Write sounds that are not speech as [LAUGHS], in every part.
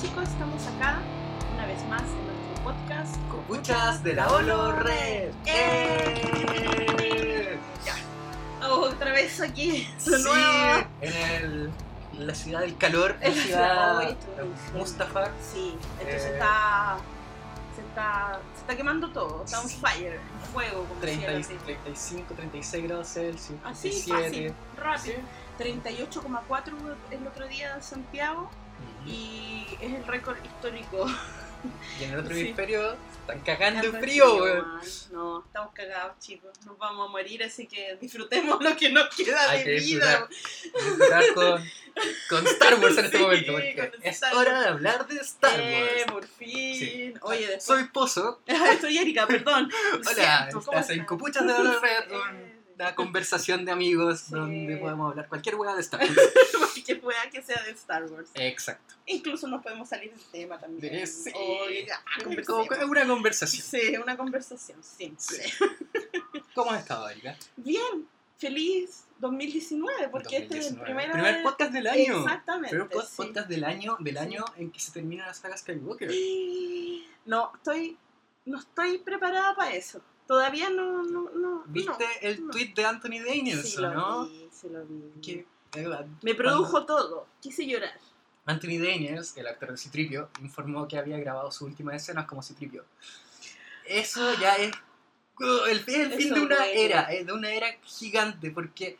chicos, estamos acá una vez más en nuestro podcast Copuchas de la Olo Red. ¡Eh! Otra vez aquí, de Sí, nuevo. en el, la ciudad del calor, En la ciudad de Mustafa. Sí, esto se Eh. está. Se está, se está quemando todo, está Sí. fire, en fuego, como 30 decía y- así. 35, 36 grados Celsius, Así, 37. fácil, rápido. 38,4 el otro día en Santiago. Y es el récord histórico. [LAUGHS] Y en el otro Sí. hemisferio están cagando Cagando frío, weón. No, estamos cagados, chicos. Nos vamos a morir, así que disfrutemos lo que nos queda Hay de que vida. disfrutar con, con Star Wars en este momento, porque es hora de hablar de Star Eh, Wars. por fin. Sí. Oye, después. Soy Pozo. [LAUGHS] Soy Erika, perdón. [LAUGHS] Hola, siento, ¿cómo estás en? Copuchas de la Red, Eh, una conversación de amigos donde podemos hablar cualquier hueá de Star Wars. Que pueda que sea de Star Wars. Exacto. Incluso nos podemos salir del tema también. De- sí. Como una conversación. Sí, una conversación simple. [LAUGHS] ¿Cómo has estado, Erika? Bien, feliz 2019, porque este es el 2019. primer, Primer podcast del año. Exactamente. Primer sí. podcast del año, del Sí. año en que se termina la saga Skywalker. [GASPS] No, estoy, no estoy preparada para eso. Todavía no, no, no. ¿Viste no. el no. tweet de Anthony Daniels, Sí lo no? vi, sí lo vi. Me produjo todo. Quise llorar. Anthony Daniels, el actor de Citripio, informó que había grabado sus últimas escenas como Citripio. Eso ya es uh, el, es el fin Eso de una duele. era, eh, de una era gigante, porque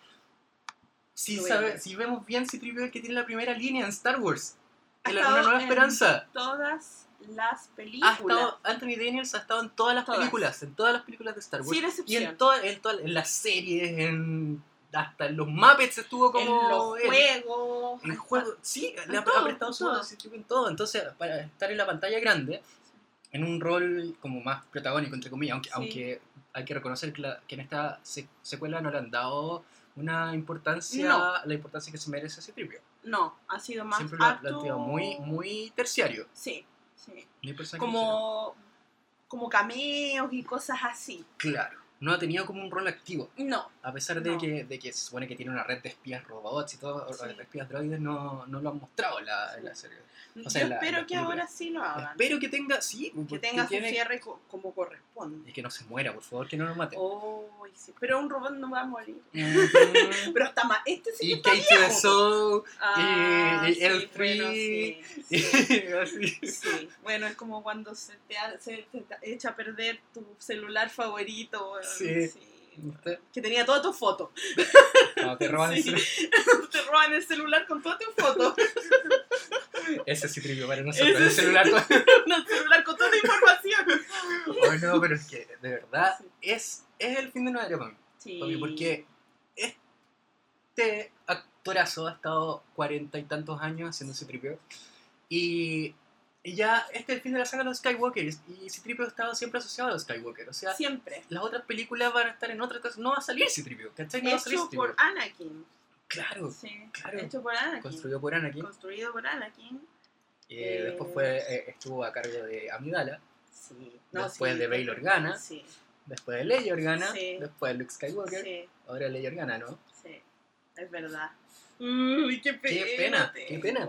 si, sabe, si vemos bien, Citripio es el que tiene la primera línea en Star Wars. Ha En la- una nueva en esperanza. Todas las Ha películas. estado, Anthony Daniels ha estado en todas las Todas. películas, en todas las películas de Star Wars. Sin y excepción. en, toda- en, toda- en las series, en, hasta en los Muppets estuvo como en los él. juegos. En juegos, sí, le ha, todo, ha prestado en su en todo. Entonces, para estar en la pantalla grande, en un rol como más protagónico, entre comillas, aunque, Sí. aunque hay que reconocer que, la- que en esta se- secuela no le han dado una importancia, No. la importancia que se merece ese tripio. No, ha sido más Siempre lo, han tirado muy, muy terciario. Sí, sí. Muy. Como, como cameos y cosas así. Claro, no ha tenido como un rol activo. No. A pesar de, No. que, de que se supone que tiene una red de espías robots y todo, Sí. de espías droides, no, no lo han mostrado en la, en la serie. O sea, Yo la- espero la que ahora sí lo hagan. Espero que tenga, sí, que tenga su tiene- cierre co- como corresponde. Y que no se muera, por favor, que no lo mate. Oh, sí. Pero un robot no va a morir. [LAUGHS] Pero está más. Este sí que y está Kate viejo. Soul, Ah, y sí, el bueno, Free. sí, [LAUGHS] sí. Sí, bueno, es como cuando se te, ha- se te echa a perder tu celular favorito. Sí. ¿Viste? Que tenía todas tus fotos. No, te roban Sí. ese, [LAUGHS] te roban el celular con todas tus fotos. ese sí trivio para nosotros. Ese El sí. celular. [LAUGHS] no, el celular con toda la información. Oh, no, pero es que, de verdad, Sí. es, es el fin de una era para mí. Sí. Porque este actorazo ha estado cuarenta y tantos años haciendo ese tripio. Y, y ya este es el fin de la saga de los Skywalker. Y Citripio ha estado siempre asociado a los Skywalker. O sea, Siempre. las otras películas van a estar en otra cosa. No va a salir Citripio, ¿cachai? No va a salir Hecho por Anakin. Claro, Sí. claro. Hecho por Anakin. construido por Anakin. Construido por Anakin. Eh, Eh, después fue, eh, estuvo a cargo de Amidala. Sí. Después sí, de Bail Organa. Sí. Después de Leia Organa. Sí. Después de Luke Skywalker. Sí. Ahora Leia Organa, ¿no? Sí. Es verdad. Uy, qué pena. Qué pena, qué tengo. pena.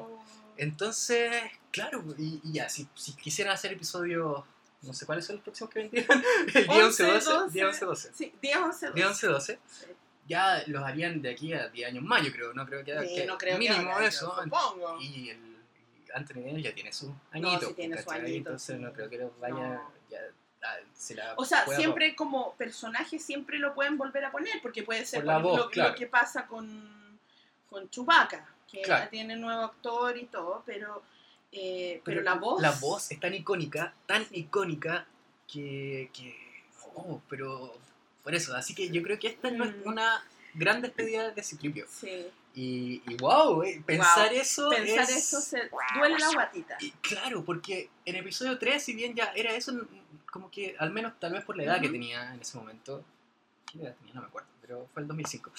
Entonces, claro, y, y ya, si, si quisieran hacer episodios, no sé cuáles son los próximos que vendrían, el [LAUGHS] día 11, 12, día 11, 12, Sí, día 11, 12. día 11, 12, Sí. ya los harían de aquí a 10 años más, yo creo, no creo que, Sí, que no creo que mínimo haga, eso, supongo. y el y Anthony ya tiene su añito, sí tiene su añito, entonces no creo que los vaya, No. ya, ah, se la O sea, siempre como personaje siempre lo pueden volver a poner, porque puede ser Por la ejemplo, voz, lo, claro. lo que pasa con, con Chewbacca, que Claro. ya tiene nuevo actor y todo, pero, eh, pero, Pero la voz... La voz es tan icónica, tan icónica, que. que oh, pero. Por eso, así que yo creo que esta no es Mm. una gran despedida de Citripio. Sí. Y, y wow, eh, pensar Wow. eso. Pensar es- eso se duele la guatita. y claro, porque en episodio 3, si bien ya era eso, como que al menos tal vez por la edad que tenía en ese momento. ¿Qué edad tenía? No me acuerdo, pero fue el 2005. O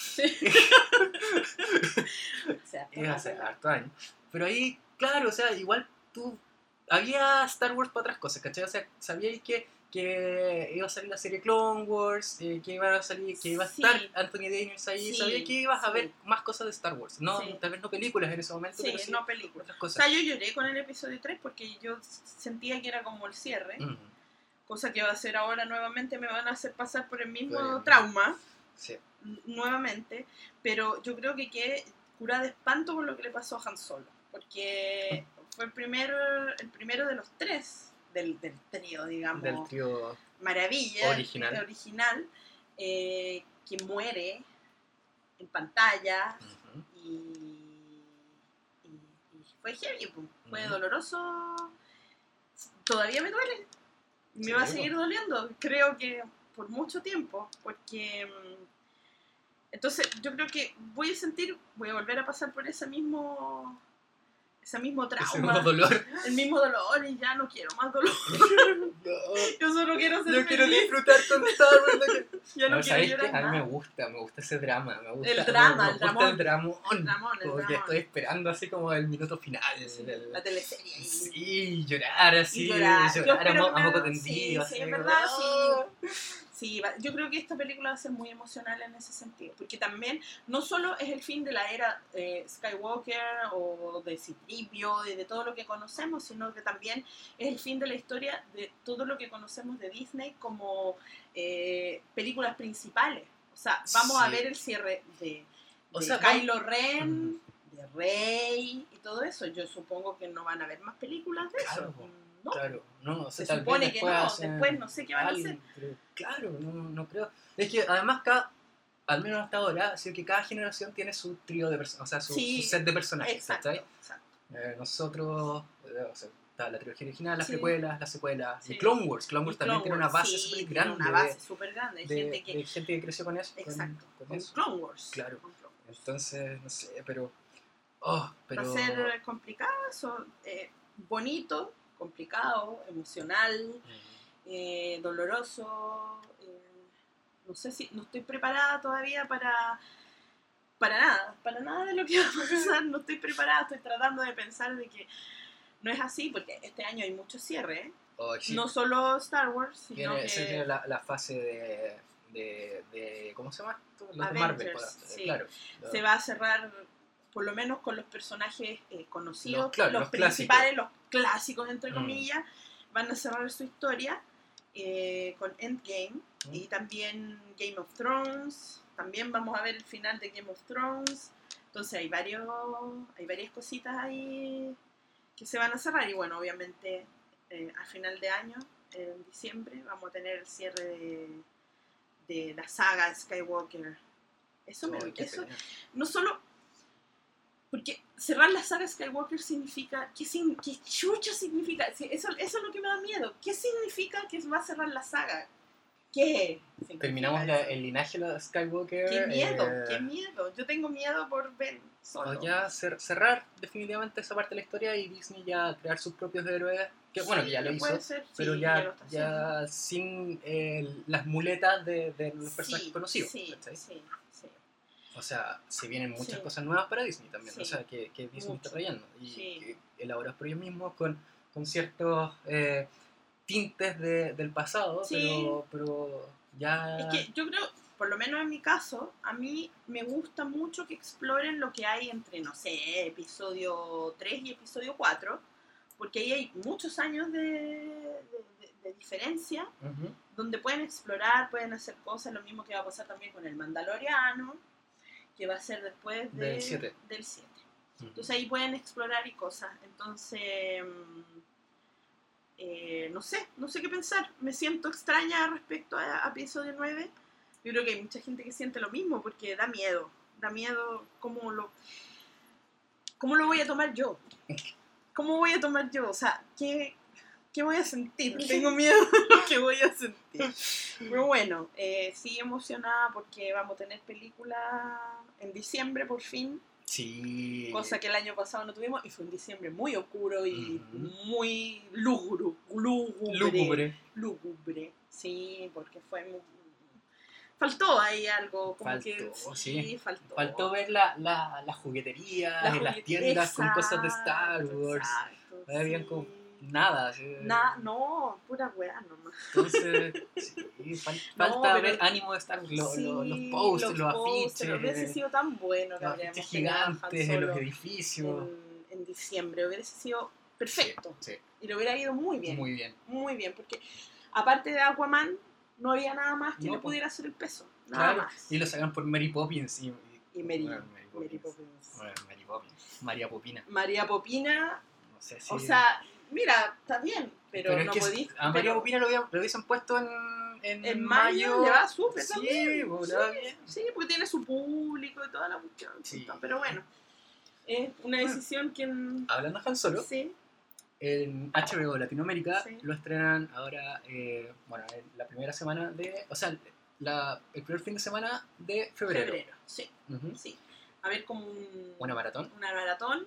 sea, Es hace harto años. Pero ahí, claro, o sea, igual tú había Star Wars para otras cosas, ¿cachai? O sea, sabíais que, que iba a salir la serie Clone Wars, eh, que iba a salir, que iba a Sí. estar Anthony Daniels ahí, Sí, sabíais que ibas a sí. ver más cosas de Star Wars. No, Sí. tal vez no películas en ese momento, Sí, pero sí no película. otras O cosas. sea, yo lloré con el episodio 3 porque yo sentía que era como el cierre, Ujú, cosa que va a ser ahora nuevamente, me van a hacer pasar por el mismo trauma, sí. nuevamente, pero yo creo que quedé curada de espanto por lo que le pasó a Han Solo, porque fue el primero, el primero de los tres del, del trío, digamos, Del trío. maravilla, Original. original eh, que muere en pantalla ujú. y, y- y fue heavy, pues, fue doloroso. Todavía me duele. Me Sí, va a pues. seguir doliendo, creo que por mucho tiempo, porque mm, entonces yo creo que voy a sentir, voy a volver a pasar por ese mismo ese mismo Ese trauma, mismo dolor. el mismo dolor y ya no quiero más dolor. [LAUGHS] Yo solo quiero ser Yo quiero feliz. disfrutar con Star Wars. no quiero- [LAUGHS] Ya no, No, quiero llorar A mí me gusta, me gusta ese drama. Me gusta, El drama, me, el gusta el dramón. El dramón, el Como que dramón. estoy esperando así como el minuto final. Sí, el- la teleserie. Sí, llorar así, Y llorar. llorar, a, mo- a me- moco tendido. sí, así en verdad, ¡ah! Sí, va- yo creo que esta película va a ser muy emocional en ese sentido, porque también no solo es el fin de la era eh, Skywalker o de Citripio y de todo lo que conocemos, sino que también es el fin de la historia de todo lo que conocemos de Disney como eh, películas principales. O sea, vamos a Sí. ver el cierre de, O sea, Kylo Ren, de Rey y todo eso. Yo supongo que no van a haber más películas de Claro, eso. No, Claro, no, o sea, se supone que no, después no sé qué van a hacer. pero claro, no, no creo. Es que además cada, al menos hasta ahora, sido que cada generación tiene su trío de personajes, o sea, su, Sí, su set de personajes, Exacto, exacto. Eh, nosotros, eh, o sea, está la trilogía original, las Sí. precuelas, las secuelas, Sí. y Clone Wars. Clone Wars Y también Clone tiene una base súper grande Una base súper grande. Hay de, gente que. de gente que creció con eso. exacto. con Con, eso. Clone Wars. Claro. con Clone Wars. Entonces, no sé, pero... Oh, pero... Va a ser complicado eso. eh, bonito, complicado, emocional, eh, doloroso. eh, no sé si. No estoy preparada todavía para. Para nada, para nada de lo que va a pasar, no estoy preparada, estoy tratando de pensar de que no es así, porque este año hay mucho cierre, oh, sí. no solo Star Wars, sino Viene, que... se viene la, la fase de, de, de- ¿Cómo se llama? Los de Marvel, Avengers, pues, sí. claro. se va a cerrar por lo menos con los personajes eh, conocidos, Los- claro, los, los principales, los clásicos entre Mm. comillas, van a cerrar su historia eh, con Endgame Mm. y también Game of Thrones, también vamos a ver el final de Game of Thrones, entonces hay varios, hay varias cositas ahí que se van a cerrar y bueno, obviamente eh, a final de año, en diciembre, vamos a tener el cierre de, de la saga Skywalker. Eso, me, eso pena. no solo porque cerrar la saga Skywalker significa ¿qué, sin- qué chucha significa? Eso, eso es lo que me da miedo. ¿Qué significa que va a cerrar la saga? ¿Qué? Terminamos la- el linaje de Skywalker. Qué miedo, eh, qué miedo. Yo tengo miedo por Ben solo. o ya cer- cerrar definitivamente esa parte de la historia y Disney ya crear sus propios héroes. Que bueno, Sí, que ya lo hizo. ser, pero sí, ya, ya sin eh, las muletas de, de los personajes Sí, conocidos. Sí, ¿cachai? sí, sí. O sea, se vienen muchas Sí. cosas nuevas para Disney también, Sí. o sea, que, que Disney Mucho. está trayendo y Sí. elaborados por ellos mismos con, con ciertos eh, tintes de- del pasado, Sí. pero, pero ya... Es que yo creo, por lo menos en mi caso, a mí me gusta mucho que exploren lo que hay entre, no sé, episodio 3 y episodio 4, porque ahí hay muchos años de, de- de- de diferencia, donde pueden explorar, pueden hacer cosas, lo mismo que va a pasar también con el Mandaloriano, que va a ser después de- Del siete. del 7. Ujú. Entonces ahí pueden explorar y cosas. Entonces, mm, eh, no sé, no sé qué pensar. Me siento extraña respecto a, a episodio 9. Yo creo que hay mucha gente que siente lo mismo porque da miedo. Da miedo cómo lo, cómo lo voy a tomar yo. [LAUGHS] ¿Cómo voy a tomar yo? O sea, ¿qué, qué voy a sentir? [LAUGHS] Tengo miedo de lo que voy a sentir. Pero bueno, eh, sí emocionada porque vamos a tener película en diciembre por fin Sí. cosa que el año pasado no tuvimos y fue un diciembre muy oscuro y muy lúgubre, lúgubre, Lúgubre. lúgubre, sí, porque fue muy... faltó ahí algo, como Faltó, que sí. faltó. Faltó ver la, la, la juguetería La en las tiendas con cosas de Star Wars. exacto, Habían sí. como nada. así, Na, no, pura weá nomás. Entonces, sí, [LAUGHS] fal- No, falta pero- ver ánimo de estar lo- lo- los Sí, posts, los, posters, afiches, Hubiese sido tan bueno que los afiches gigantes en los edificios. en, en diciembre. Hubiese sido perfecto. Sí, Y lo hubiera ido muy bien. muy bien. Muy bien, porque aparte de Aquaman, no había nada más que No, le pudiera hacer el peso. Nada Claro, más. y lo sacan por Mary Poppins. Y, Y Mary, bueno, Mary Mary Poppins. Bueno, Mary Poppins. María Popina. María Popina, No sé si. o sea, mira, está bien, pero, es no podís. a pero lo, lo hubiesen puesto en, en, en mayo le va súper Sí, también. pues, sí, le va bien. sí, porque tiene su público y toda la cuestión. Sí. Pero bueno, es una decisión que. en- Hablando de Han Solo, Sí, en HBO Latinoamérica Sí. lo estrenan ahora, eh, bueno, en la primera semana de. O sea, la- el primer fin de semana de febrero. febrero. Sí, sí. A ver, como un, Una maratón. una maratón.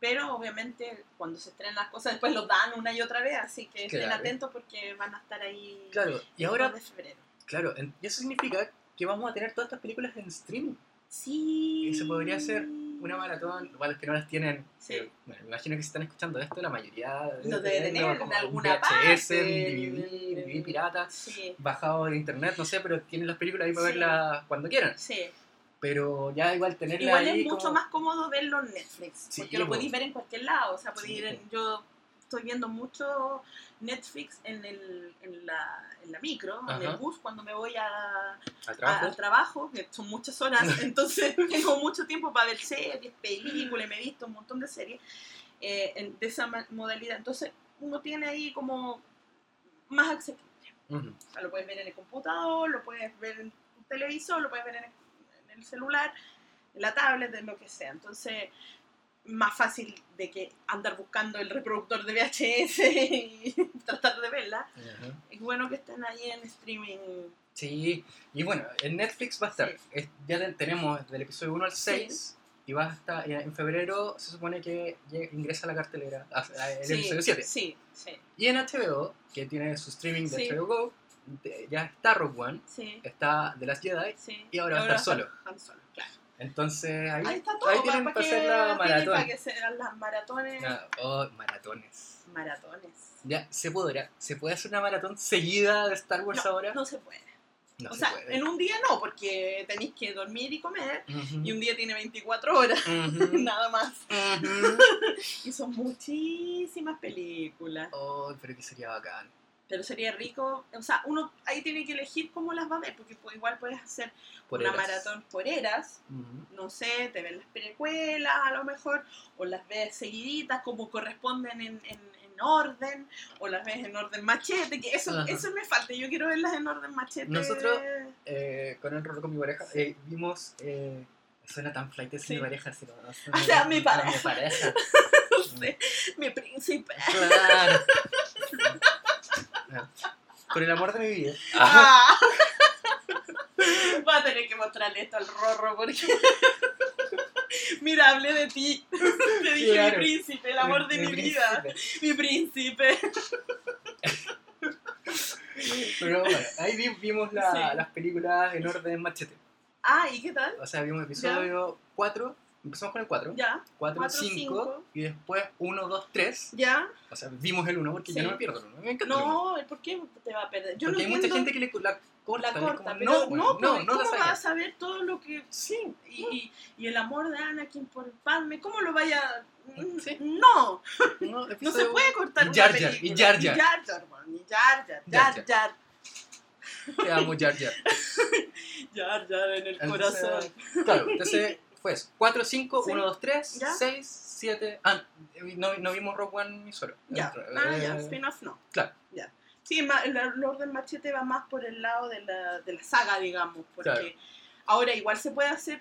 Pero obviamente cuando se estrenan las cosas después los dan una y otra vez, así que estén atentos porque van a estar ahí Claro, y el ahora, 2 de febrero. claro, y eso significa que vamos a tener todas estas películas en streaming. Sí. Y se podría hacer Una maratón, igual los que no las tienen, Sí. eh, bueno, me imagino que si están escuchando esto, la mayoría Lo debe tener en alguna VHS, parte. en DVD, DVD pirata, Sí, bajado de internet, no sé, pero tienen las películas ahí para Sí. verlas cuando quieran. sí. Pero ya igual tenerla Igual ahí es mucho como- más cómodo verlo en Netflix, Sí, porque lo po. podéis ver en cualquier lado. O sea, podéis Sí, ir en- yo estoy viendo mucho Netflix en, el, en, la, en la micro, en el Ajá. bus, cuando me voy a, al a- trabajo. al trabajo, que son muchas horas, [LAUGHS] entonces tengo mucho tiempo para ver series, películas, me he visto un montón de series eh, en- de esa modalidad. Entonces uno tiene ahí como más accesible. O sea, lo puedes ver en el computador, lo puedes ver en televisor, lo puedes ver en el, el celular, la tablet, en lo que sea. Entonces, más fácil de que andar buscando el reproductor de VHS y [LAUGHS] tratar de verla. Es bueno que estén ahí en streaming. Sí, y bueno, en Netflix va a estar, Sí. es- ya ten- tenemos del episodio 1 al 6, y va a estar, y en febrero se supone que ingresa a la cartelera, a- a- el Sí, episodio 7. Sí, sí, Y en HBO, que tiene su streaming de. HBO Go, de- ya está Rogue One, sí. está The Last Jedi, y ahora va a estar solo. Solo, claro. Entonces ahí, Ahí está todo. ahí tienen para, para que, hacer la maratón. para que sean las maratones. Ah, oh, maratones. Maratones. Ya, ¿se podrá? ¿Se puede hacer una maratón seguida de Star Wars No, ahora? no se puede. No o se sea, puede. en un día no, porque tenéis que dormir y comer. Y un día tiene 24 horas, [LAUGHS] nada más. [LAUGHS] Y son muchísimas películas. Oh, pero que sería bacán. Pero sería rico, o sea, uno ahí tiene que elegir cómo las va a ver, porque pues, igual puedes hacer Por una eras. maratón por eras, no sé, te ves las precuelas a lo mejor, o las ves seguiditas como corresponden en, en, en orden, o las ves en orden machete, que eso, eso me falta, yo quiero verlas en orden machete. Nosotros- Eh, con el rolo con mi pareja, eh, vimos. Eh, suena tan flight es Sí. [LAUGHS] mi pareja, si [LAUGHS] sé, O sea, mi pareja. Mi pareja. Mi príncipe. Claro. [LAUGHS] Por el amor de mi vida. Ah. Va a tener que mostrarle esto al Rorro porque. [LAUGHS] Mira, hablé de ti. Te dije Claro. mi príncipe, el amor de mi, vida. Mi príncipe. Pero bueno, ahí vi- vimos la- Sí. las películas en orden machete. Ah, ¿y qué tal? O sea, vimos episodio 4, empezamos con el 4, Ya, 4, Cuatro, 5, cinco. y después 1, 2, 3. ya. O sea, vimos el 1 porque Sí. yo no me pierdo el 1. Me encanta el 1. No, ¿por qué te va a perder? Yo Porque no hay mucha gente que le, la corta. la corta, como, pero no, no, bueno, no, no la ¿cómo vas a saber todo lo que Sí, y, y, y el amor de Anakin por el Padme, ¿cómo lo vaya? Sí. No, no, [LAUGHS] no se puede cortar una Jar Jar, película. y Jar Jar. Y Jar Jar, man, y Jar Jar, Jar Jar Jar, Te amo, Jar Jar. [LAUGHS] Jar Jar en el Entonces, corazón. Claro, entonces [LAUGHS] fue eso. 4, 5, Sí. 1, 2, 3, Ya. 6, 7. Ah, no, no vimos Rogue One ni solo. Ya, Eh, ah, ya, spin-off no. claro. Ya. Sí, el orden machete va más por el lado de la, de la saga, digamos, porque Claro. ahora igual se puede hacer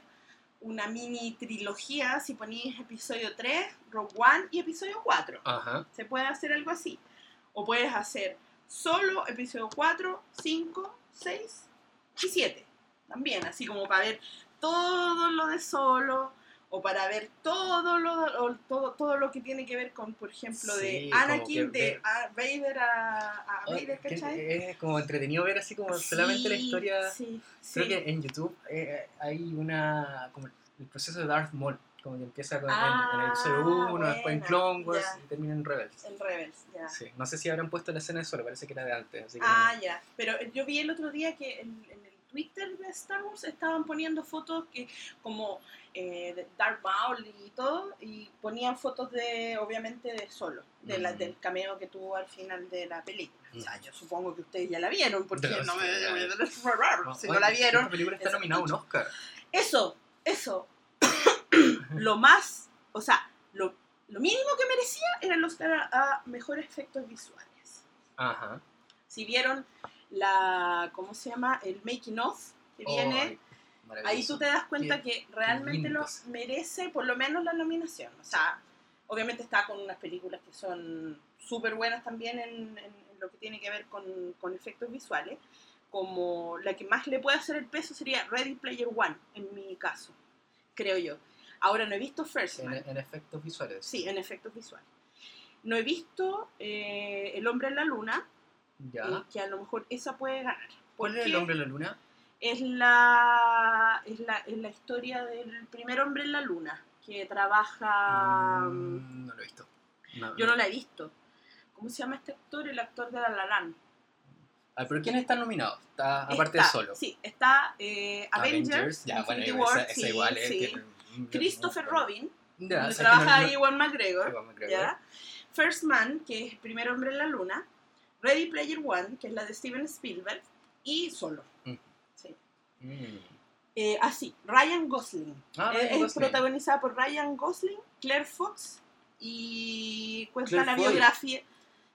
una mini trilogía si ponéis episodio 3, Rogue One y episodio 4. Ajá. Se puede hacer algo así. O puedes hacer solo episodio 4, 5, 6 y 7. También, así como para ver todo lo de solo. O para ver todo lo, todo, todo lo que tiene que ver con, por ejemplo, Sí, de Anakin, de ver- a- Vader a, a Oh, Vader, ¿cachai? Es como entretenido ver así como solamente la Sí, historia. Sí, Creo sí. que en YouTube eh, hay una. como el proceso de Darth Maul. Como que empieza con, Ah, en, en el episodio 1, después en Clone Wars ya. y termina en Rebels. En Rebels, ya. Sí. No sé si habrán puesto la escena de solo, parece que era de antes. Así que Ah, ya. Pero yo vi el otro día que en, en Twitter de Star Wars estaban poniendo fotos que como eh, Darth Maul y todo, y ponían fotos de, obviamente, de solo, de la, Mm. del cameo que tuvo al final de la película. O sea, Mm. yo supongo que ustedes ya la vieron, porque No, no me... sí, ya. si no la vieron... Esta película está nominada a un Oscar. Eso, eso. [COUGHS] lo más, o sea, lo, lo mínimo que merecía era el Oscar a, a mejores efectos visuales. Ajá. Si vieron la, ¿cómo se llama? El making of que viene, ahí tú te das cuenta Qué- que realmente lo merece por lo menos la nominación. O sea, obviamente está con unas películas que son súper buenas también en, en- en lo que tiene que ver con, con efectos visuales. Como la que más le puede hacer el peso sería Ready Player One, en mi caso, creo yo. Ahora no he visto First En, Man. en efectos visuales. Sí, en efectos visuales. No he visto eh, El Hombre en la Luna, Ya. eh, que a lo mejor esa puede ganar. ¿Cuál es el hombre de la luna? Es la, es, la, es la historia del primer hombre en la luna, que trabaja... Mm, no lo he visto. No, Yo no la he visto. ¿Cómo se llama este actor? El actor de La La Land. Ah, pero ¿quién está nominado? Está, aparte Está- de solo. Sí, está eh, Avengers, Ya, bueno, Infinity War, esa sí, igual es. sí. tiene- Christopher Robin, Ya, donde trabaja no- no- Ewan McGregor. Ewan McGregor. ¿ya? First Man, que es el primer hombre en la luna. Ready Player One, que es la de Steven Spielberg. Y Solo. Mm. Sí. Mm. Eh, ah, sí, Ryan Gosling. Ah, Eh, Ryan es Gosling. protagonizada por Ryan Gosling, Claire Fox y cuenta Claire la Foy. biografía.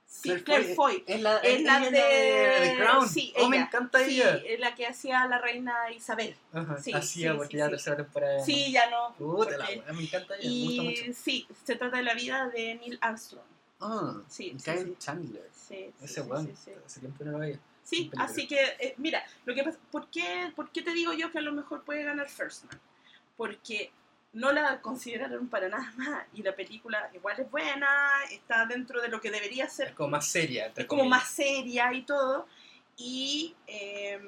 Sí, Claire, Foy. Es la, Es la de, Crown. Sí, oh, me encanta Sí, ella. es la que hacía la reina Isabel. Ajá, sí, Hacía sí, porque sí, ya sí. tercera temporada. Sí, ya no. Puta la me encanta ella, me gusta y mucho. sí, se trata de la vida de Neil Armstrong. Ah, Sí, sí, Kyle sí. Chandler. Sí, sí, Ese weón. sí, sí. Hace tiempo no lo veía. Sí, así que, eh, mira, lo que pasa, ¿por qué, ¿por qué te digo yo que a lo mejor puede ganar First Man? Porque no la consideraron para nada más y la película igual es buena, está dentro de lo que debería Es ser, como más seria. es como más seria y todo, y eh,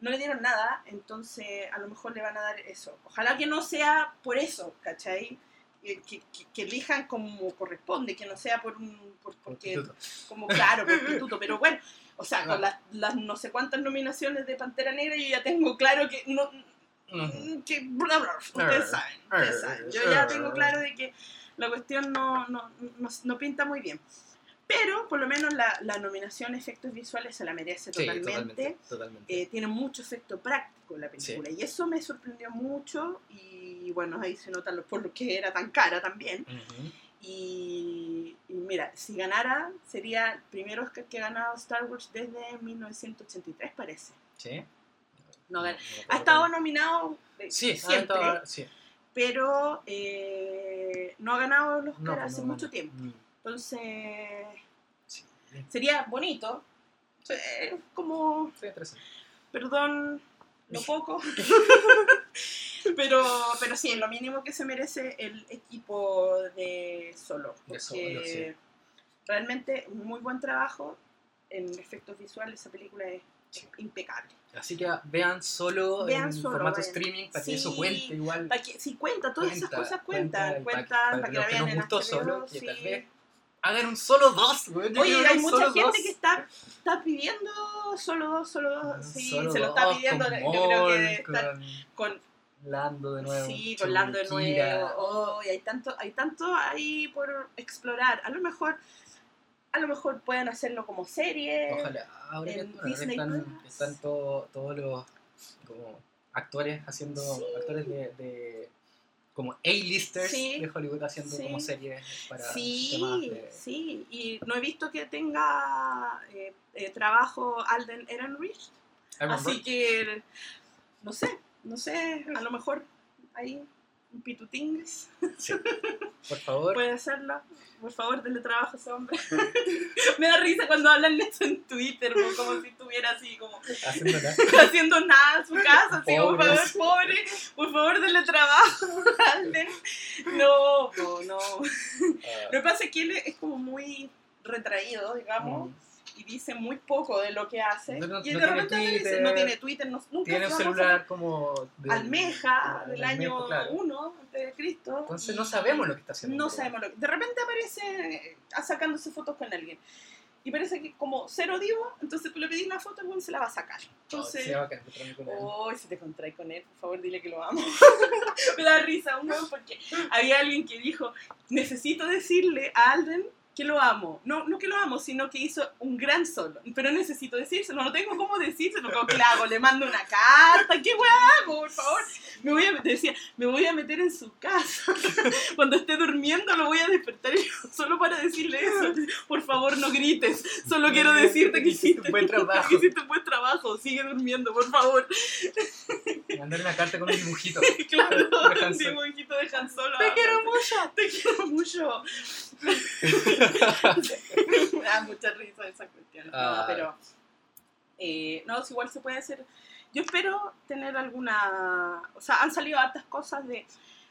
no le dieron nada, entonces a lo mejor le van a dar eso. Ojalá que no sea por eso, ¿cachai? Que, que- que- que elijan como corresponde, que no sea por un... por- porque como claro, [LAUGHS] por instituto, pero bueno, o sea, con las, las no sé cuántas nominaciones de Pantera Negra yo ya tengo claro que no que bla, bla, ustedes saben, ustedes saben. Yo ya tengo claro de que la cuestión no, no, no, no pinta muy bien. Pero por lo menos la, la nominación efectos visuales se la merece Sí, totalmente. totalmente. totalmente. Eh, tiene mucho efecto práctico la película y eso me sorprendió mucho y bueno, ahí se nota por lo que era tan cara también. Y, y mira, si ganara, sería el primer Oscar que ha ganado Star Wars desde 1983, parece. Sí. No, me ha acuerdo. estado nominado Sí, ha siempre, estado- sí. pero eh, no ha ganado el Oscar No, pues hace no, mucho no. tiempo. Entonces, Sí, sería bonito. como, sí, interesante. perdón, lo [LAUGHS] poco. [LAUGHS] pero, pero sí, es lo mínimo que se merece el equipo de Solo. De Porque Solo, sí. realmente un muy buen trabajo en efectos visuales. Esa película es Sí. impecable. Así que vean solo Vean en solo, formato vayan. streaming para que Sí. eso cuente igual. Pa' que, si cuenta, todas esas cosas cuenta, cuentan. que- Cuentan para para que la vean en solo, que sí. tal vez Hagan un solo dos, güey. Oye, hay mucha gente dos. que está, está pidiendo solo dos, solo dos. Sí, Solo se lo está pidiendo. Yo creo que Maul, está con. Lando de nuevo. Sí, con Lando de nuevo. Oh, y hay tanto, hay tanto ahí por explorar. A lo mejor, a lo mejor pueden hacerlo como serie. Ojalá. Ahora que en bueno, Disney están, están todo- todos los como actores haciendo Sí. actores de, de como A-listers Sí. de Hollywood haciendo Sí. como series para Sí, temas de sí, y no he visto que tenga eh, eh, trabajo Alden Ehrenreich, así que no sé, no sé, a lo mejor ahí pitutingues Sí. [LAUGHS] Por favor. puede hacerlo. Por favor, denle trabajo a ese hombre. [LAUGHS] Me da risa cuando hablan de eso en Twitter, como- como si estuviera así, como haciendo nada. [LAUGHS] haciendo nada en su casa, así como, por favor, pobre, por favor, denle trabajo. No, no, no. Ah, Lo que pasa es que él es como muy retraído, digamos, mm, y dice muy poco de lo que hace. No- no- y de repente Twitter, no tiene Twitter, nunca Tiene un celular como. del- almeja del del año claro. 1 antes de Cristo. Entonces y no sabemos lo que está haciendo. No sabemos lo que. De repente aparece eh, sacándose fotos con alguien. Y parece que como cero divo, entonces tú le pedís una foto y weón se la va a sacar. Entonces, Oh, sí, con él. oh, si te contraes con él, por favor dile que lo amo. [LAUGHS] Me da risa un weón porque había alguien que dijo, necesito decirle a Alden que lo amo. No, no que lo amo, sino que hizo un gran solo. Pero necesito decírselo, no tengo cómo decírselo. ¿Cómo que le hago? Le mando una carta. ¿Qué weá hago, por favor? Me voy a, decía, me voy a meter en su casa. [LAUGHS] Cuando esté durmiendo lo voy a despertar solo para decirle eso. Por favor, no grites. Solo quiero decirte que hiciste un buen [LAUGHS] trabajo. que hiciste un buen trabajo. Sigue durmiendo, por favor. Mandar una carta con un dibujito. [LAUGHS] Claro, un dibujito de Han Solo. Te quiero mucho. Te quiero mucho. Me [LAUGHS] da mucha risa esa cuestión. No, Ah. pero. eh, no, es igual se puede hacer. Yo espero tener alguna. O sea, han salido hartas cosas de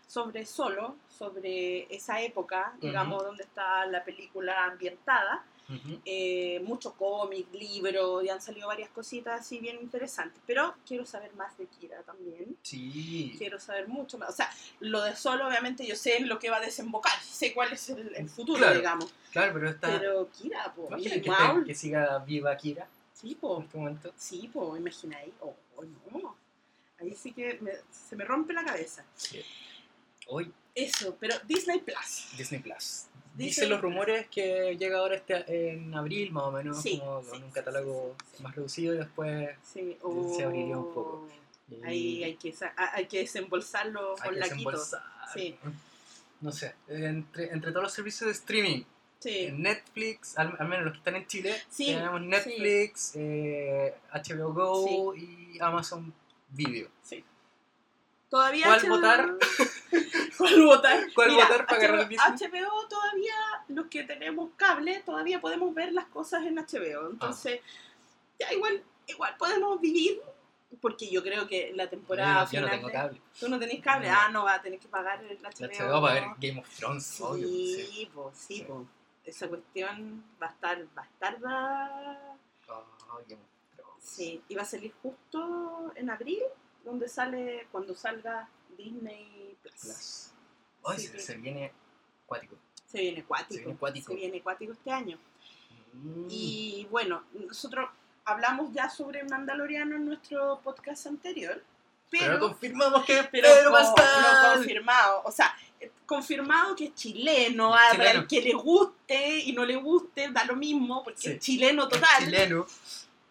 sobre solo, sobre esa época, digamos, donde está la película ambientada. Ujú. Eh, mucho cómic, libro, y han salido varias cositas así bien interesantes. Pero quiero saber más de Kira también. Sí. Quiero saber mucho más. O sea, lo de solo, obviamente, yo sé en lo que va a desembocar. Sé cuál es el, el futuro, Claro. digamos. Claro, pero está. Pero Kira, po. Y que, esté- que siga viva Kira Sí, en po. este momento. Sí, po. Imagináis. Oh, oh, no. Ahí sí que me- se me rompe la cabeza. Hoy Eso, pero Disney Plus. Disney Plus. Dicen los rumores que llega ahora este en abril más o menos, Sí, como sí, con un catálogo sí, más reducido y después Se abriría un poco. oh. y Ahí hay que, hay que desembolsarlo con laquitos. No sé, entre, entre todos los servicios de streaming, Sí. Netflix, al, al menos los que están en Chile, Sí, tenemos Netflix, eh, HBO Go y Amazon Video. sí. Todavía ¿Cuál HBO votar? [LAUGHS] ¿Cuál votar? ¿Cuál Mira, votar para agarrar Disney? HBO todavía, los que tenemos cable, todavía podemos ver las cosas en HBO. Entonces, ya igual, igual podemos vivir, porque yo creo que la temporada yo, yo no final tengo cable. Tú no tenés cable, No. ah, no va a tener que pagar el HBO. HBO para ver Game of Thrones, obvio. Sí, Sí. po, sí, Sí. po. Esa cuestión va a estar, va a estar, va... Oh, Game of Thrones. Sí, y va a salir justo en abril, donde sale, cuando salga Disney Plus. Plus. Ay, Sí, se, que- se viene cuático. Se viene cuático. Se viene cuático. Se viene cuático este año. Mm. Y bueno, nosotros hablamos ya sobre Mandaloriano en nuestro podcast anterior, pero, pero, confirmamos que [LAUGHS] pero Pedro lo confirmado, o sea, eh, confirmado que es chileno, Es que le guste y no le guste, da lo mismo, porque Sí. es chileno Es total. chileno.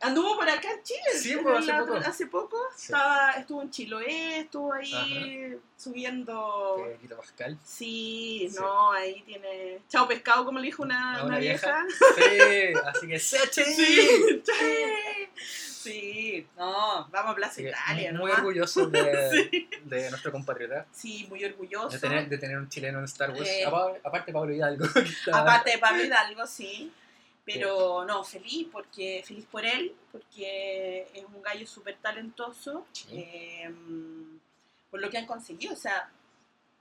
Anduvo por acá en Chile. Sí, en hace la- poco. hace poco. Sí. Estaba, estuvo en Chiloé, estuvo ahí subiendo... Pedrito Pascal. Sí, Sí. no, ahí tiene... Chao pescado, como le dijo una, una una vieja. Sí, así que Sechi. Sí, sí, no, vamos a Plaza que Italia, muy ¿no? orgulloso de, [LAUGHS] Sí. de nuestro compatriota. Sí, muy orgulloso. De tener, de tener un chileno en Star Wars. Eh. Apa- aparte Pablo Hidalgo. está- Aparte de Pablo Hidalgo, sí. Pero no, feliz, porque feliz por él, porque es un gallo súper talentoso. Sí. eh, por lo que han conseguido, o sea,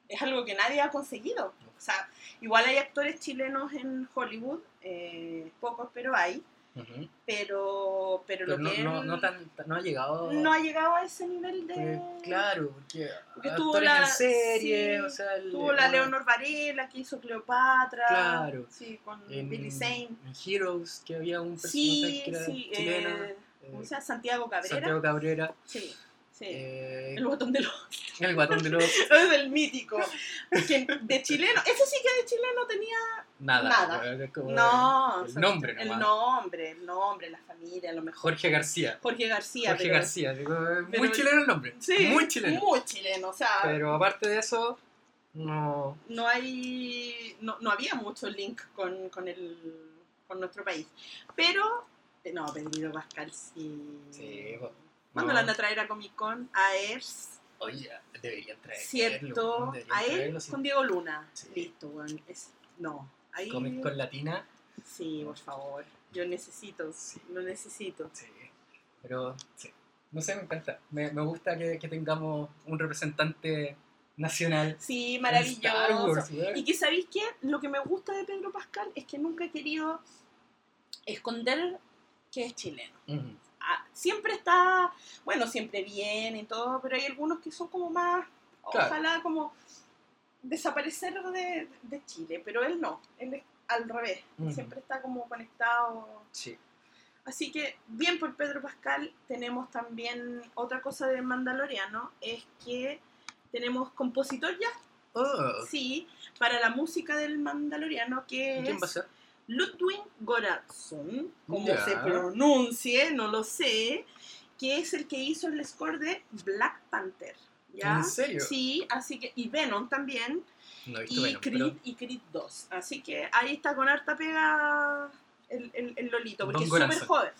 es algo que nadie ha conseguido. O sea, igual hay actores chilenos en Hollywood, eh, pocos, pero hay. Ujú. Pero, pero, Pero lo no, que no, no, tan, no ha llegado. no ha llegado a ese nivel de... porque, claro, porque, Porque tuvo la- serie, sí, o sea. el- Tuvo la Leonor Varela que hizo Cleopatra. Claro. Sí, con En, Billy Zane. en Heroes, que había un personaje Sí, que era sí. chileno. eh, eh, ¿Cómo se llama? Santiago Cabrera. Santiago Cabrera. Sí, sí. eh, el botón de los. el guatón de los. [LAUGHS] [LAUGHS] es el mítico. Que de chileno. Ese sí que de chileno tenía. Nada. Nada. como No. el sea, nombre El nomás. nombre, el nombre, la familia, a lo mejor. Jorge García. Jorge García. Jorge pero- García. digo, pero- muy chileno el nombre. Sí, Muy chileno. Muy chileno. O sea, Pero aparte de eso, no. no hay. No, no había mucho link con, con, el, con nuestro país. Pero. eh, No, Pedrito Pascal sí. Sí, ¿Cuándo no. lo van a traer a Comic Con? A ERS. Oye, deberían traerlo. Cierto. deberían A él traerlo, con Diego Luna. Sí. Listo. Es, no. Ahí. Comic Con Latina. Sí, por favor. Yo necesito. Sí. Lo necesito. Sí. Pero, sí. No sé, me encanta. Me, me gusta que, que tengamos un representante nacional. Sí, Star maravilloso. Wars. Y que sabéis qué? Lo que me gusta de Pedro Pascal es que nunca he querido esconder que es chileno. Ah, siempre está, bueno, siempre bien y todo, pero hay algunos que son como más, Claro. ojalá como desaparecer de, de Chile, pero él no, él es al revés, siempre está como conectado. Sí. Así que, bien por Pedro Pascal, tenemos también otra cosa de Mandaloriano, es que tenemos compositor ya, Oh, sí, para la música del Mandaloriano, que ¿Quién es va a ser? Ludwig Göransson, como Ya. se pronuncie, no lo sé, que es el que hizo el score de Black Panther. ¿ya? ¿En serio? Sí, así que, y Venom también, No he visto y Venom, Creed, pero y Creed 2. Así que ahí está con harta pega el, el, el Lolito, porque Don es súper joven.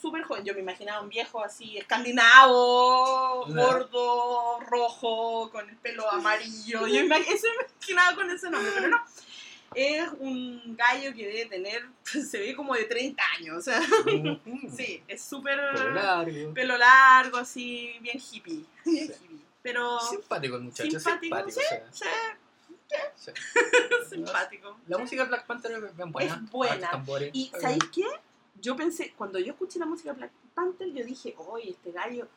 Súper joven, yo me imaginaba un viejo así, escandinavo, Ya. gordo, rojo, con el pelo amarillo. Yo me, eso me imaginaba con ese nombre, pero no. Es un gallo que debe tener, [LAUGHS] se ve como de 30 años. O sea, Ujú. sí, es súper Pelo largo. pelo largo, así, bien hippie. Bien Sí. hippie. Pero Simpático el muchacho, simpático, simpático. o sea, sí, sí. [LAUGHS] simpático. La música de Black Panther es bien buena. Es buena. Y ¿sabéis qué? Yo pensé, cuando yo escuché la música de Black Panther, yo dije, oye, este gallo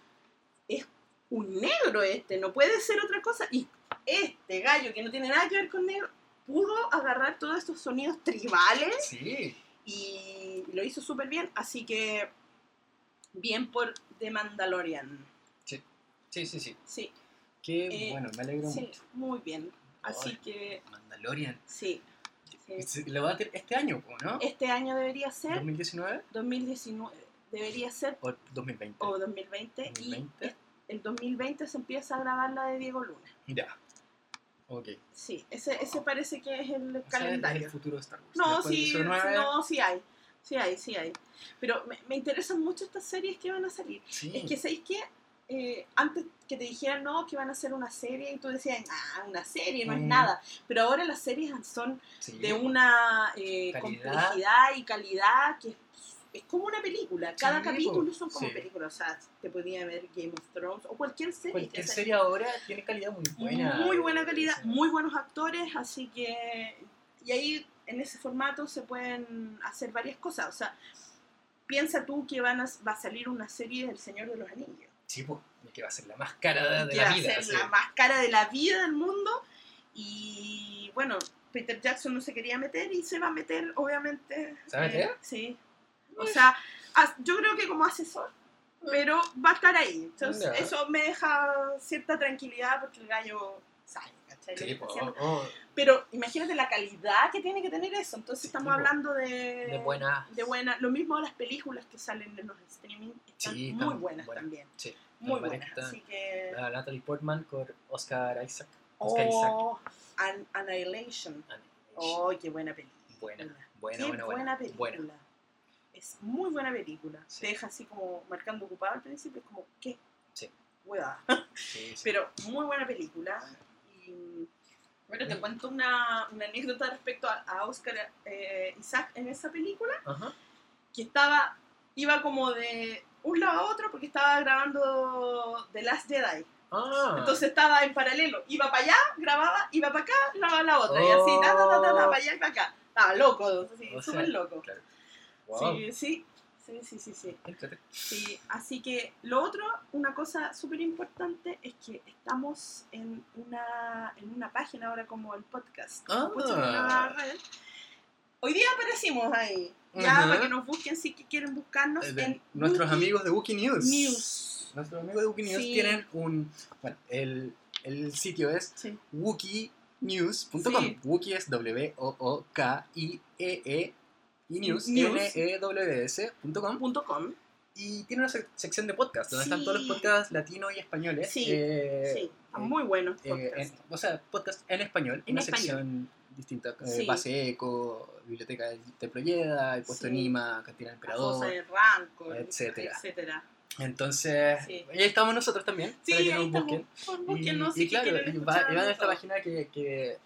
es un negro este, no puede ser otra cosa. Y este gallo, que no tiene nada que ver con negro, pudo agarrar todos estos sonidos tribales Sí. y lo hizo súper bien. Así que, bien por The Mandalorian. Sí, sí, sí. Sí, Qué Eh, bueno, me alegro sí, mucho. muy bien. Así que, Mandalorian. sí. sí. Lo va a tener este año, ¿no? Este año debería ser, ¿2019 2019, debería ser, o 2020? o 2020, 2020. y el 2020 se empieza a grabar la de Diego Luna. Ya. Ok. Sí, ese, ese parece que es el O sea, es calendario. el futuro de Star Wars. No, sí, no, sí hay. Sí hay, sí hay. Pero me, me interesan mucho estas series que van a salir. Sí. Es que, ¿sabéis qué? Eh, antes que te dijeran, no, que van a hacer una serie, y tú decías, ah, una serie, no es Mm. nada. Pero ahora las series son sí. de una eh, complejidad y calidad que es, es como una película. Cada Sí, capítulo son como sí. películas. O sea, te podía ver Game of Thrones o cualquier serie. Cualquier serie ahora tiene calidad muy buena. muy buena calidad, Sí. muy buenos actores, así que. Y ahí en ese formato se pueden hacer varias cosas. O sea, piensa tú que van a, va a salir una serie del Señor de los Anillos. Sí, pues, que va a ser la más cara de, que la va a vida. ser la más cara de la vida del mundo. Y bueno, Peter Jackson no se quería meter y se va a meter, obviamente. ¿Se va a meter? eh, sí. O sea, yo creo que como asesor, pero va a estar ahí. Entonces, eso me deja cierta tranquilidad porque el gallo sabe, ¿cachai? Sí, haciendo. oh, Pero imagínate la calidad que tiene que tener eso. Entonces estamos hablando de, de buena. de buena. Lo mismo las películas que salen en los streaming están Sí, muy buenas buenas. también. Sí. Muy buenas. Así que. La Natalie Portman con Oscar Isaac. Oscar Isaac. Oh, An- Annihilation. Oh, qué buena película. Buena, Qué buena, buena, buena. película. Buena. Es muy buena película. Sí. Te deja así como marcando ocupado al principio. Es como, ¿qué? Sí. Hueva. Sí. [LAUGHS] Pero muy buena película. Y bueno, te cuento una, una anécdota respecto a, a Oscar eh, Isaac en esa película. Ajá. Que estaba, iba como de un lado a otro porque estaba grabando The Last Jedi. Ah, Entonces estaba en paralelo. Iba para allá, grababa, iba para acá, grababa la otra. Y así, ta, ta, ta, para allá y para acá. Estaba loco, súper loco. claro. Wow. Sí, sí, sí, sí, sí, sí. Así que lo otro, una cosa súper importante es que estamos en una, en una página ahora como el podcast. Ah. Red. Hoy día aparecimos ahí, ya para que nos busquen si quieren buscarnos Eh, en nuestros Wiki amigos de Wiki News. News. Nuestros amigos de Wiki News Sí. tienen un. Bueno, el, el sitio es Sí. wikinews.com. Wiki es W-O-O-K-I-E-E y news, News. N-E-W-S.com. Y tiene una sec- sección de podcast donde están Sí. todos los podcasts latinos y españoles. Sí, eh, sí, eh, muy buenos eh, podcasts. en- o sea, podcast en español, En una español. sección distinta. eh, Sí. Base Eco, Biblioteca del Templo Yeda, El Puesto. Nima, Cantina del Emperador. del Rancor, etcétera. etcétera. Entonces, ahí estamos nosotros también, Sí, para que nos busquen. Por Y, búsquennos y claro, quieren y va, y van a esta página que, que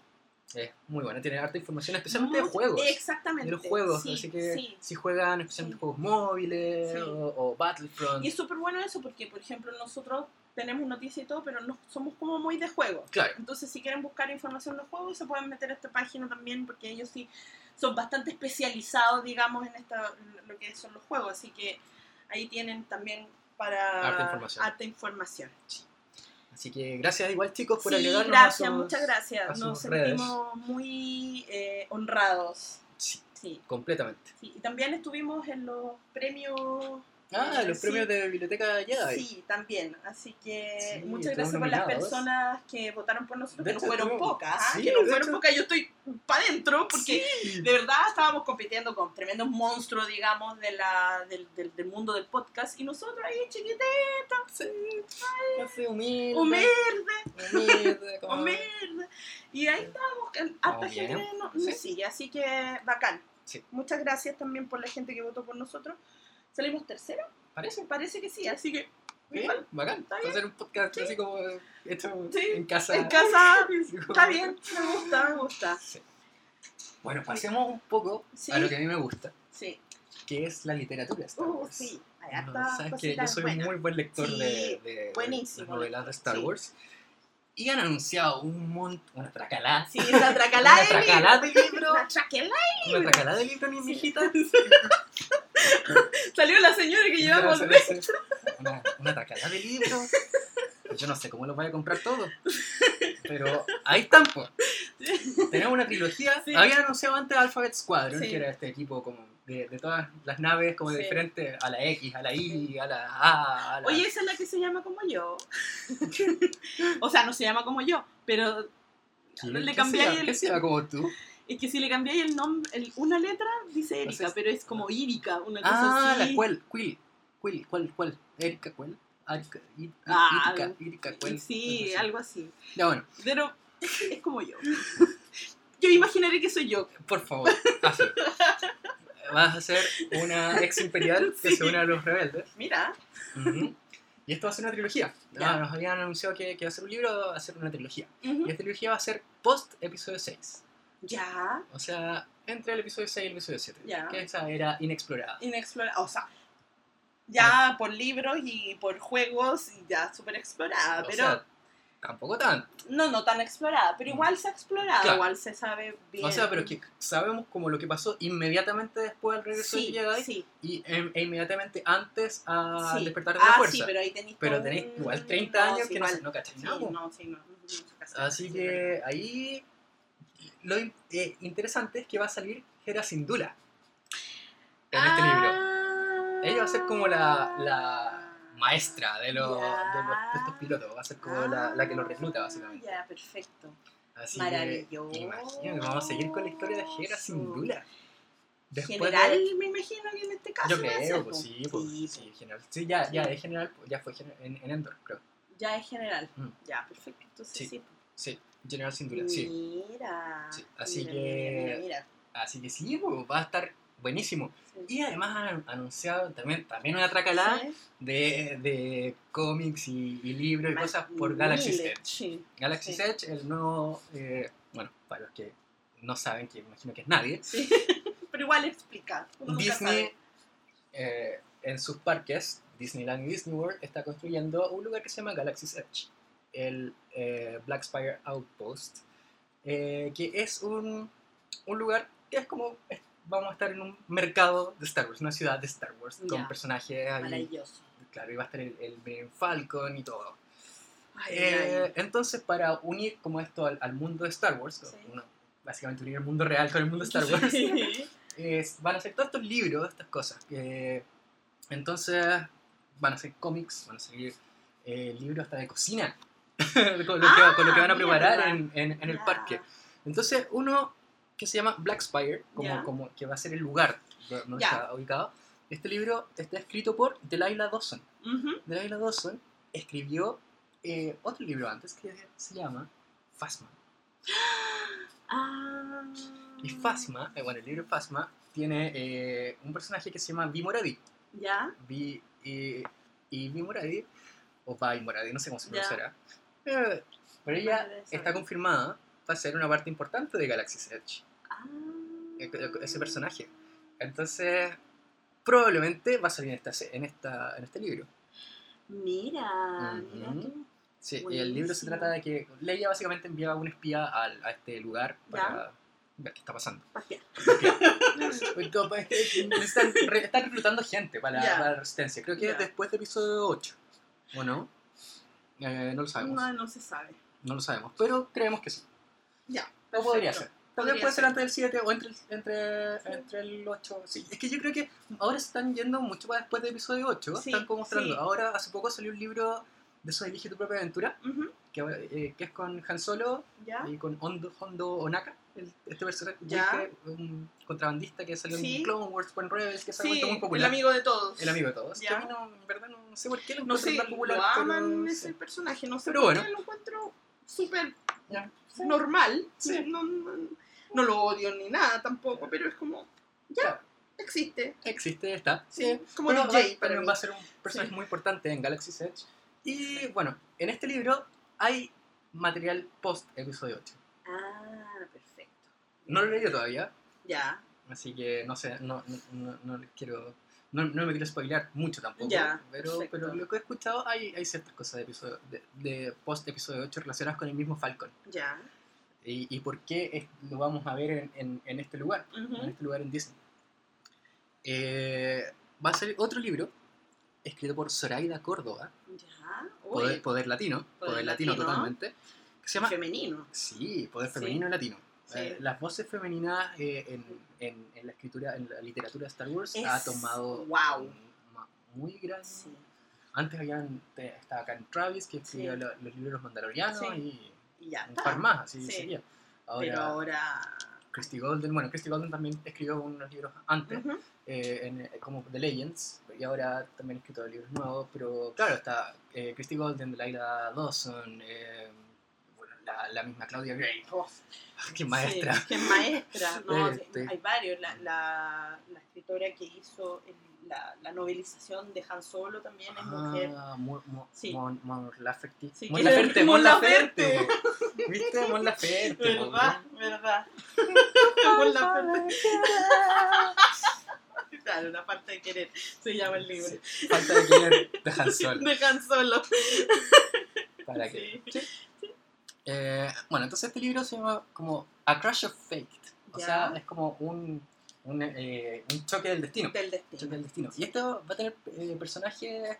Es muy buena, tiene harta información, especialmente de Mucho- juegos. Exactamente. De los juegos, sí, así que sí. si juegan especialmente Sí. juegos móviles o, o Battlefront. Y es súper bueno eso porque, por ejemplo, nosotros tenemos noticias y todo, pero no somos como muy de juego. Claro, Entonces, si quieren buscar información de juegos, se pueden meter a esta página también porque ellos sí son bastante especializados, digamos, en esta, lo que son los juegos. Así que ahí tienen también para Harta información. harta información. Así que gracias igual chicos por Sí, agregarnos gracias, a sus- muchas gracias. a Nos redes. sentimos muy eh, honrados. Sí, Sí, completamente. sí. Y también estuvimos en los premios. Ah, eh, los sí. premios de Biblioteca Jedi. Sí, también. Así que Sí, muchas gracias por las personas que votaron por nosotros, De que no hecho, fueron estuvimos- pocas, ¿ah? sí, que no fueron hecho. pocas. Yo estoy para adentro porque de verdad estábamos compitiendo con tremendos monstruos, digamos, de la, del, del, del mundo del podcast y nosotros ahí chiquititos, Sí. Así humilde. Humilde. [LAUGHS] como- humildes. Y ahí estábamos, harta gente no- Sí. sigue, así que bacán. Sí. Muchas gracias también por la gente que votó por nosotros. ¿Salimos tercero? Parece. Parece que sí, así que Bien, igual, bacán. Está Hacer un podcast Sí. así como hecho Sí, en casa. en casa [LAUGHS] está bien, me gusta, me gusta. Sí. Bueno, pasemos un poco a lo que a mí me gusta, Sí. que es la literatura. Star Uh, Wars. sí, hay No, Sabes que yo soy buenas. muy buen lector de, de- buenísimo de las novelas de Star. Wars. Y han anunciado un montón, una tracalada. Sí, [LAUGHS] Una de tracalada libro. de libro. [LAUGHS] Una. Una tracalada de libro, ni Sí. [LAUGHS] Salió la señora que llevamos. hace Una, una tracalada de libro. Yo no sé cómo los voy a comprar todos. Pero ahí están, pues. Tenemos una trilogía. Sí. Habían anunciado antes Alphabet Squadron, Sí. que era este equipo como de, de todas las naves, como de diferentes, a la X, a la Y, a la A, a la... Oye, esa es la que se llama como yo. [LAUGHS] o sea, no se llama como yo, pero ¿Qué- le qué cambiáis el- ¿Qué se llama como tú? Es que si le cambiáis el nombre, el- una letra, dice Erika, pero es como Írica, una cosa Ah, así. la cual, Quill, Quill, ¿cuál, cuál? Erika, ¿cuál? Arica, I- Ah, Írica, Írica, ¿cuál? Sí, Algo así. algo así. Ya bueno, Pero [LAUGHS] es como yo. [LAUGHS] Yo imaginaré que soy yo. por favor, así. Vas a ser una ex imperial que Sí. se une a los rebeldes. Mira. Ujú. Y esto va a ser una trilogía. Ya. Ah, nos habían anunciado que, que va a ser un libro, va a ser una trilogía. Ujú. Y esta trilogía va a ser post episodio 6. Ya. O sea, entre el episodio 6 y el episodio 7. Ya. Que esa era inexplorada. Inexplorada. O sea, ya por libros y por juegos, ya súper explorada. O pero sea, tampoco tanto. no, no tan explorada. Pero igual se ha explorado. Claro. Igual se sabe bien. O sea, pero que sabemos como lo que pasó inmediatamente después del regreso Sí, de Jedi sí. y em- e inmediatamente antes al sí. despertar de la ah, fuerza. sí, pero ahí tenéis. Pero tenéis igual 30 años que no, igual. se- no cacháis no, sí, no. no, no. Así Sí, que ahí lo eh, interesante es que va a salir Hera Syndulla en este libro. Ah. Ella va a ser como la, la maestra de, los, de, los- de estos pilotos, va a ser como la, la que los recluta básicamente. Ya, perfecto. Así Maravilloso. que imagínate, vamos a seguir con la historia de Hera Syndulla. Después general, de- me imagino que en este caso. Yo creo, pues sí, pues, Sí, sí, general. Sí, ya, ya es general, pues, ya fue en, en Endor, creo. Ya es general. Mm. Ya, perfecto. Entonces Sí. sí. Sí, General Syndulla, sí. Mira. Sí, así Mira, que- Mira, mira, mira. Así que sí, pues, va a estar buenísimo. Sí. Y además han anunciado también, también una tracalada Sí. de, de cómics y, y libros y cosas por Galaxy Edge. Galaxy. Edge, el nuevo, eh, bueno, para los que no saben, que imagino que es nadie. [LAUGHS] Pero igual explica. Disney eh, en sus parques, Disneyland y Disney World, está construyendo un lugar que se llama Galaxy's Edge, el eh, Black Spire Outpost, eh, que es un, un lugar que es como, vamos a estar en un mercado de Star Wars, una ciudad de Star Wars, con personajes ahí, Maravilloso. claro, y va a estar el, el Falcon y todo. Ay, Eh, ay. entonces, para unir como esto al, al mundo de Star Wars, Sí. uno- básicamente unir el mundo real con el mundo de Star [LAUGHS] Wars, Sí. [LAUGHS] es- van a ser todos estos libros, estas cosas. entonces, van a ser cómics, van a salir eh, libros hasta de cocina, [LAUGHS] con, lo que, Ah, con lo que van a preparar en, en- en el Ya. parque. Entonces, uno que se llama Black Spire, como, Ya. como que va a ser el lugar donde Ya. está ubicado, este libro está escrito por Delilah Dawson. Ujú. Delilah Dawson escribió eh, otro libro antes que se llama Fasma. [GASPS] Ah. Y Fasma, eh, bueno, el libro Fasma tiene eh, un personaje que se llama Vi Moradi. Ya. Vi, eh, y Vi Moradi, o Vi Moradi, no sé cómo se pronunciará. Pero ella está confirmada va a ser una parte importante de Galaxy's Edge, Ah. ese personaje. Entonces, probablemente va a salir en, esta, en, esta, en este libro. Mira, mira Ujú. tú. Sí, y el libro se trata de que Leia básicamente enviaba a un espía al- a, este lugar para ver qué está pasando. Es Están, re- están reclutando gente para, la resistencia. Creo que Ya. después de episodio 8. ¿O no? Eh, no lo sabemos. No, no se sabe. No lo sabemos. Pero creemos que sí. Ya. O podría ser. Tal vez puede ser antes del 7 o entre el, entre, Sí. entre el 8. Sí, es que yo creo que ahora se están yendo mucho más después del episodio 8. Sí, están como mostrando. sí. Ahora, hace poco salió un libro de eso, Elige tu propia aventura, Ujú, que, eh, que es con Han Solo Ya. y con Hondo, Hondo Onaka, el- este personaje, Ya. que es un contrabandista que salió Sí. en Clone Wars, con Rebels, que ha Sí, muy el popular. amigo de todos. El amigo de todos. Ya. Que a mí no, en verdad no, no sé por qué lo No sé, tan popular. lo aman pero, ese sí. personaje, no sé Pero por bueno. qué lo encuentro súper normal. No, no, no lo odio ni nada tampoco, pero es como, ya, existe. existe, está. Sí, como Pero DJ va, para mí. va a ser un personaje muy importante en Galaxy's Edge. Y bueno, en este libro hay material post episodio 8. Ah, perfecto. No lo he leído todavía, Ya, así que no sé, no, no, no, no quiero. No, no me quiero spoilear mucho tampoco, Ya, pero, perfecto. pero lo que he escuchado hay, hay ciertas cosas de, episodio, de, de post episodio 8 relacionadas con el mismo Falcon. ya. Y, y por qué es- lo vamos a ver en, en, en este lugar, en este lugar en Disney. Eh, va a ser otro libro escrito por Zoraida Córdoba, Ya. Poder, Latino, Poder Poder, Latino, Latino. totalmente, que se llama... femenino. Sí, Poder Sí. Femenino Latino. Sí. Eh, las voces femeninas eh, en, en, en la escritura, en la literatura de Star Wars Es- ha tomado wow. un muy gran... Sí. Antes habían, estaba Karen Travis, que lo- los libros Mandalorianos y Y ya un par más, así Sí. sería. Pero Ahora, ahora. Christy Golden, bueno, Christy Golden también escribió unos libros antes, eh, en, eh, como The Legends, y ahora también ha escrito libros nuevos, pero claro, está eh, Christy Golden, Delilah Dawson, eh, bueno, la, la misma Claudia Gray, Oh, qué maestra. Sí, qué maestra. No, Este. Hay varios. La, la, la escritora que hizo la, novelización de Han Solo también es mujer. Ah, Mo- Mo- Sí. Mon, Mon Laferte. Sí, Mon Laferte, Mon. ¿Viste? Mon Laferte. [LAUGHS] ¿Verdad? ¿Verdad? La parte. Claro, la [LAUGHS] parte de querer se llama el libro. Sí, Falta de querer de Han [LAUGHS] Solo. De Han Solo. ¿Para qué? Sí. Eh, bueno, entonces este libro se llama como A Crush of Fate. O Ya. sea, es como un, un, eh, un choque del destino. Del choque destino. del destino. Y esto va a tener eh, personajes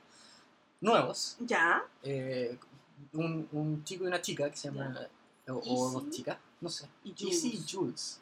nuevos. Ya. eh, un, un chico y una chica que se llaman. O, dos chicas, no sé. Y Easy y Jules. Jules.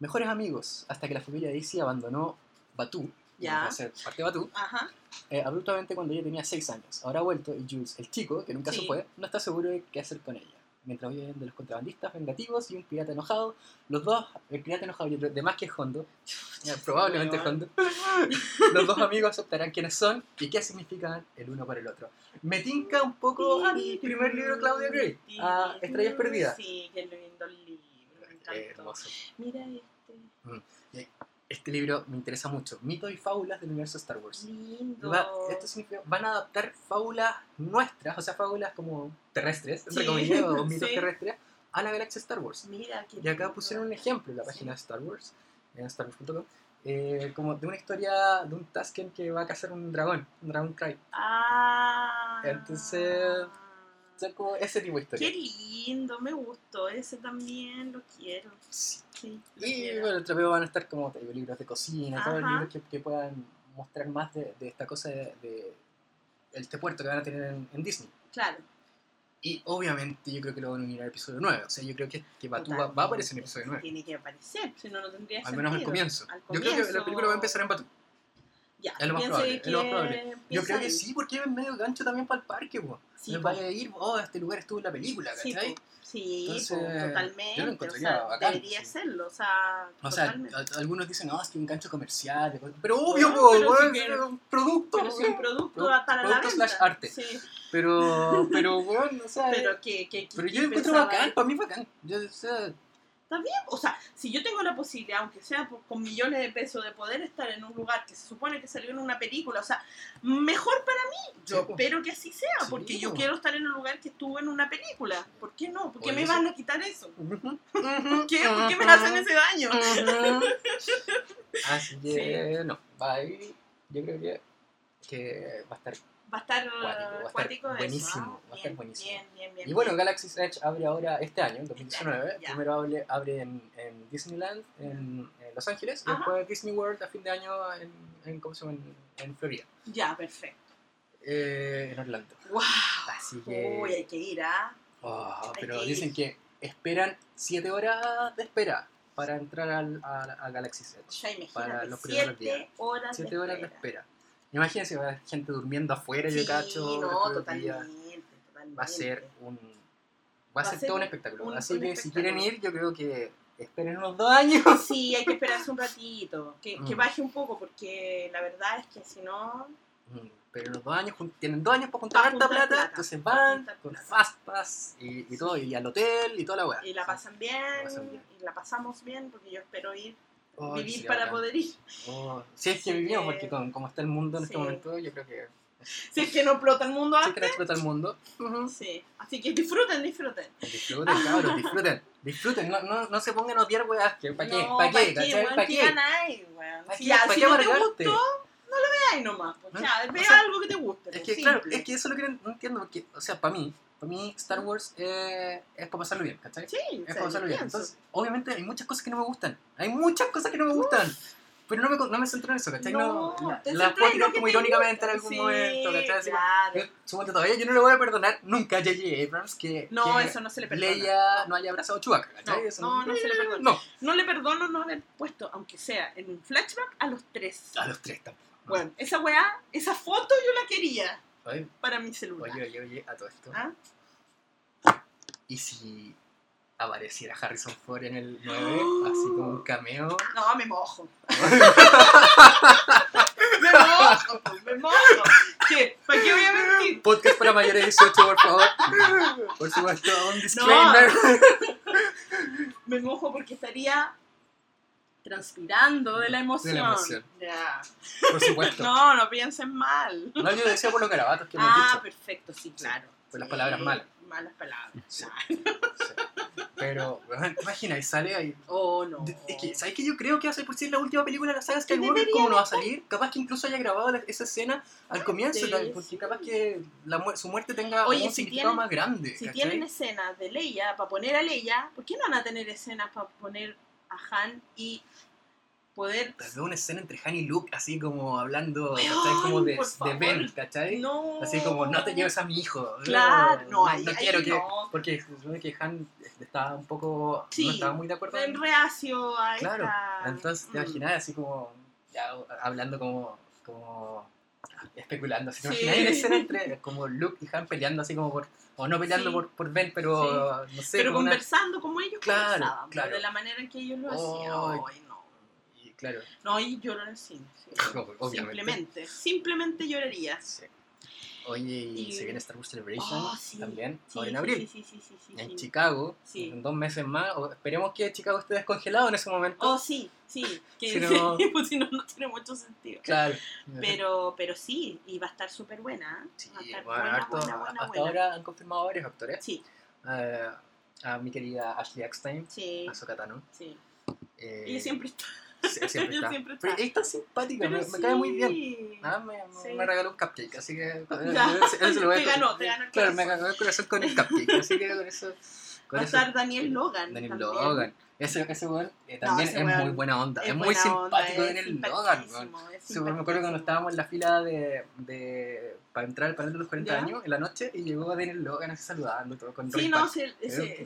Mejores amigos hasta que la familia de Easy abandonó Batú. Ya. Ser parte de Batú. Ajá. eh, abruptamente cuando ella tenía 6 años. Ahora ha vuelto y Jules, el chico, que nunca Sí. se fue, no está seguro de qué hacer con ella. Mientras huyen de los contrabandistas vengativos y un pirata enojado, los dos, el pirata enojado y el demás que es Hondo, [LAUGHS] probablemente. Hondo, [LAUGHS] los dos amigos aceptarán quiénes son y qué significan el uno para el otro. Me tinca un poco a mi primer libro, Claudia Gray, a Estrellas Perdidas. Sí, qué lindo el libro. Me encantó. Hermoso. Mira este. Este libro me interesa mucho. Mitos y fábulas del universo Star Wars. Lindo. Va- esto significa, van a adaptar fábulas nuestras, o sea, fábulas como terrestres, entre Sí, comillas, o [LAUGHS] mitos sí. terrestres, a la galaxia Star Wars. Mira qué Y acá lindo. pusieron un ejemplo en la página de Star Wars, en starwars.com, eh, como de una historia de un Tusken que va a cazar un dragón, un Dragon Cry. Ah. Entonces, Sea, como ese tipo de Qué historia. lindo, me gustó. Ese también lo quiero. Sí. Sí, lo Y quiero. bueno, el trapeo van a estar como libros de cocina, todos los libros que, que puedan mostrar más de, de esta cosa de, de este puerto que van a tener en, en Disney. Claro. Y obviamente yo creo que lo van a unir al episodio 9. O sea, yo creo que, que Batu va, va a aparecer en el episodio 9. Tiene que aparecer, si no, no tendría Al menos al sentido. comienzo. Al Yo creo que la comienzo. película va a empezar en Batu. Ya, es lo más probable, es lo más probable. Yo creo que sí, porque es medio gancho también para el parque, po. Sí, po. vaya a ir, oh, este lugar estuvo en la película, ¿cachai? po. Sí, Entonces, po, yo lo totalmente. o encontraría sea, bacán, debería sí. serlo, o sea, O sea, totalmente. algunos dicen, no, es que un gancho comercial. Pero obvio, Bueno, po, pero weón, si es un producto. pero si un producto Produ- para la producto venta. slash arte. Sí, Pero, pero, weón, o sea, [LAUGHS] pero que, que, pero yo lo encuentro bacán, para mí bacán. Yo, o sea, Está bien. O sea, si yo tengo la posibilidad, aunque sea por- con millones de pesos, de poder estar en un lugar que se supone que salió en una película, o sea, mejor para mí. Yo Sí, espero que así sea, Sí, porque yo quiero estar en un lugar que estuvo en una película. ¿Por qué no? ¿Por qué me eso- van a quitar eso? ¿Por ¿Por qué, ¿Por qué me hacen ese daño? Así que, no, va a ir, yo creo que, que va a estar. Va a estar Cuático, va a estar cuático eso, buenísimo, ¿ah? va a estar buenísimo. Bien, bien, bien. Y bueno, bien. Galaxy's Edge abre ahora este año, en 2019. ya. Primero abre, abre en, en Disneyland, en, en Los Ángeles, y Ajá. después Disney World a fin de año en, en, ¿cómo se llama? en, Florida, Ya, perfecto. eh, en Orlando. ¡Wow! Así que. Uy, hay que ir, ¿ah? Oh, Hay pero que dicen ir. que esperan 7 horas de espera para entrar al, a, a Galaxy's Edge. Ya imagínate, Para los primeros días. siete horas 7 de horas de espera. Imagínense, va a haber gente durmiendo afuera, yo Sí, cacho. no, totalmente. Va a ser un. Va a ser todo un espectáculo. un- Así un que si quieren ir, yo creo que esperen unos dos años. Sí, hay que esperarse un ratito, que, que Mm. baje un poco, porque la verdad es que si no... Mm, Pero en los dos años, tienen dos años para juntar harta plata, plata, entonces van con plata. Fastpass y, y todo, y al hotel y toda la weá. Y la pasan bien, pasan bien. y la pasamos bien, porque yo espero ir, Oh, vivir sí, para poder ir. Oh, si es que Así vivimos, que- porque con, como está el mundo en este Sí. momento, yo creo que Si es que no explota el mundo sí que antes. no explota el mundo. Sí, así que disfruten, disfruten. Disfruten, cabros, [LAUGHS] disfruten. Disfruten, no, no, no se pongan a odiar weas, que ¿para qué? No, ¿Para qué? ¿pa'. ¿Para ¿Qué qué? ganáis, weón? ¿Pa' Si qué? ya, ¿Pa' si qué no te gustó, no lo veáis nomás. Pues, ¿No? ya, O ve sea, algo que te guste. Es pues, que, claro, simple. es que eso es lo que no entiendo, porque, o sea, para mí, para mí Star Wars eh, es para pasarlo bien, ¿cachai? Sí, Es para pasarlo bien. Entonces, obviamente hay muchas cosas que no me gustan. Hay muchas cosas que no me gustan. Pero no me, no me centro en eso, ¿cachai? No, No, la- te centras puedo tirar como te irónicamente en algún Sí, momento, ¿cachai? Así claro. yo, todavía yo no le voy a perdonar nunca a J.J. Abrams que, No, que eso no se le perdona. Leia no haya abrazado a Chewbacca, ¿cachai? No, Eso no, no se le perdona. No, No le perdono no haber puesto, aunque sea en un flashback, a los tres. a los tres tampoco. no. Bueno, esa weá, esa foto yo la quería Para mi celular. oye, oye, oye, a todo esto. ¿Ah? ¿Y si apareciera Harrison Ford en el 9, así como un cameo? No, me mojo. [LAUGHS] [LAUGHS] me mojo, pues, me mojo. ¿Qué? ¿Para qué voy a mentir? Podcast para mayores de 18, por favor. Por supuesto, un disclaimer. Me mojo porque estaría transpirando de la emoción. De la emoción. Ya. Por supuesto. [LAUGHS] No, no piensen mal. No, yo decía por los garabatos que hemos Ah, dicho. perfecto, sí, claro. por las Sí, palabras malas. Malas palabras. Sí. Sí. Pero, weón, ¿te imaginas? Y sale ahí. Oh, no. Es que, ¿sabes qué? Yo creo que va a ser por ser la última película de la saga Skywalker. ¿Cómo no va a salir? Capaz que incluso haya grabado la- esa escena al comienzo, Sí, tal, porque capaz que la su muerte tenga Oye, un si significado tienen- más grande. Si ¿cachai? tienen escenas de Leia para poner a Leia, ¿por qué no van a tener escenas para poner a Han y poder... Vez una escena entre Han y Luke, así como hablando, ¿cachai? Como de, de. Ben, ¿cachai? No. Así como, no te lleves a mi hijo. Claro, no, no, ahí, no ahí quiero que... no. Porque supone que Han estaba un poco... Sí, no estaba muy de acuerdo. El reacio a Claro, esta... entonces te Mm. imaginas así como, ya hablando como, como especulando, así, te Sí. escena entre como Luke y Han peleando así como por, o no peleando Sí. por, por Ben, pero no sé, Pero como una- conversando como ellos Claro, conversaban, claro. de la manera en que ellos lo hacían. Ay, no. y claro, No, y lloro en el cine. [LAUGHS] obviamente. Simplemente, simplemente lloraría. Oye, y, Y- se viene Star Wars Celebration Oh, sí. también, Sí, ahora en abril, Sí, en. Chicago, Sí. en dos meses más, o esperemos que Chicago esté descongelado en ese momento. Oh, sí, sí. Que, Si [LAUGHS] no- pues si no, no tiene mucho sentido. Claro. Pero, pero sí, y va a estar súper buena. ¿eh? Sí, va a estar bueno, buena, harto- buena, buena, hasta buena. ahora han confirmado varios actores. Sí, Eh, a mi querida Ashley Eckstein, sí, a Sokatano. sí. Eh, Ella siempre está. Siempre [LAUGHS] está. siempre Pero está. es tan simpática, me, cae muy bien. Ah, me, me- Sí. me regaló un cupcake, así que. [LAUGHS] Ya, eso- eso lo voy a- te ganó, te ganó el Claro, me ganó el corazón con el cupcake, así que con eso. Con Va a eso estar Daniel Logan. Daniel también. Logan. Ese, ese weón eh, también ese es weón muy buena onda. Es, muy simpático onda, Daniel Logan, weón. me acuerdo cuando estábamos en la fila de, de para entrar al panel de los 40 ¿Ya? años en la noche y llegó Daniel Logan así saludando todo con Sí, no, sí,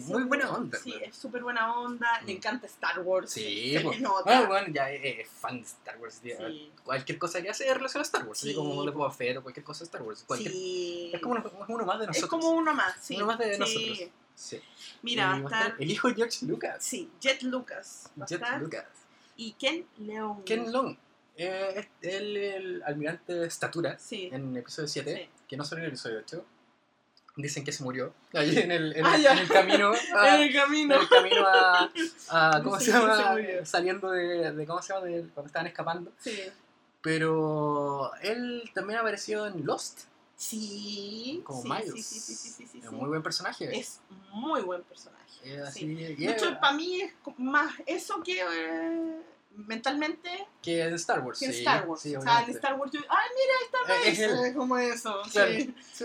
muy buena onda, Sí, es súper buena onda. Le Mm. encanta Star Wars. Sí, pues. le nota. Bueno, ya es, es fan de Star Wars. Cualquier cosa que hace es relación a Star Wars. así Sí, como po. Boba Fett o cualquier cosa de Star Wars. Cualquier, Sí. Es como uno, más de nosotros. Es como uno más, sí. Uno más de nosotros. Sí. Mira, Y va a estar. el hijo de George Lucas. Sí, Jet Lucas. A Jet. Lucas. Y Ken Leon. Ken Long. Eh, es el, el almirante de estatura Sí. en el episodio 7, Sí. que no salió en el episodio 8. Dicen que se murió ahí en el, en Ah, el- en el camino. [LAUGHS] a- en el camino. en el camino a, a- [LAUGHS] ¿cómo se llama? se. Saliendo de, de- ¿cómo se llama? De- cuando estaban escapando. Sí. Pero él también apareció en Lost Sí. como sí, Miles. Sí, sí, sí, sí, Es muy buen personaje. Es muy buen personaje. De hecho, para mí es más eso que eh, mentalmente que en Star Wars. que en sí, Star Wars. sí, o sea, en. Star Wars yo, ay, mira, está Eh, es Mace", él. [LAUGHS] como eso. Claro. Sí. Sí.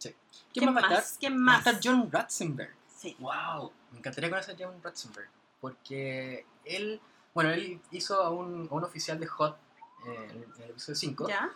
¿Quién ¿Quién va a estar? más? ¿Quién Va a más? estar John Ratzenberg. Sí. Wow, me encantaría conocer a John Ratzenberg. Porque él, bueno, él hizo a un, a un oficial de Hot eh, en, el- el episodio 5. ¿Ya?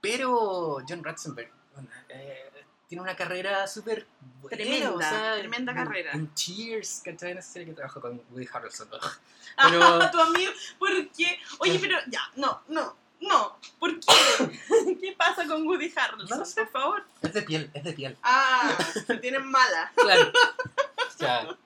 Pero John Ratzenberg bueno, eh, tiene una carrera súper buena, Tremenda, o sea, tremenda en- carrera. En Cheers, ¿cachai? En esa serie que trabajó con Woody Harrelson. [LAUGHS] Pero- Ah, tu amigo, ¿por qué? Oye, pero ya, no, no, no. ¿Por qué? [LAUGHS] ¿Qué pasa con Woody Harrelson? No sé. Por favor. es de piel, es de piel. Ah, [LAUGHS] se tienen mala. Claro.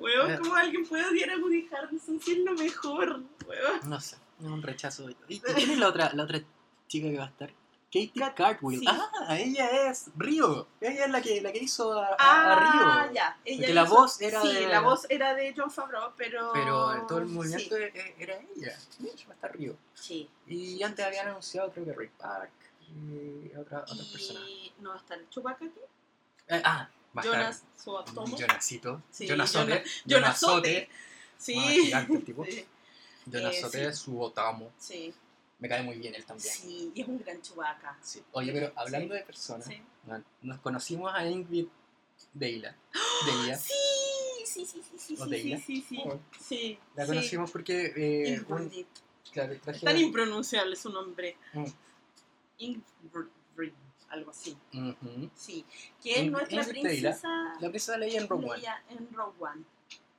Weón, Eh. ¿cómo alguien puede odiar a Woody Harrelson si es lo mejor? Weón. no sé, es un rechazo. ¿Y quién es la otra, la otra chica que va a estar? Katie Kat- Cartwheel. sí. Ah, ella es Río. Ella es la que, la que hizo a, a- a Ah, Río. ya. Ella Porque la hizo- voz era sí, de- la voz era de John Favreau, pero... Pero todo el movimiento Sí. e- era ella. Mitch va a estar Río. sí. Y antes habían anunciado, creo que Rick Park y otra, personas. Y no estar el Chewbacca aquí. Eh, ah, va a Jonas Suatomo. Jonasito. Sí, Jonasote. Jonas- Jonasote. Sí. Ah, gigante el tipo. [LAUGHS] Jonasote, Eh, su Otamo. Sí. Me cae muy bien él también. Sí, y es un gran Chewbacca. Sí. Oye, pero hablando Sí. de personas, Sí. nos conocimos a Ingrid Deila. [GASPS] Deila. Sí, sí, sí, sí, sí, ¿O sí, Deila? sí, sí, sí, Oh. sí. La conocimos porque. Eh, un- Es tan impronunciable su nombre. Mm. Ingrid, algo así. Sí. Que es nuestra Ingrid Deila. princesa La princesa Leia en Rogue One. En Rogue One.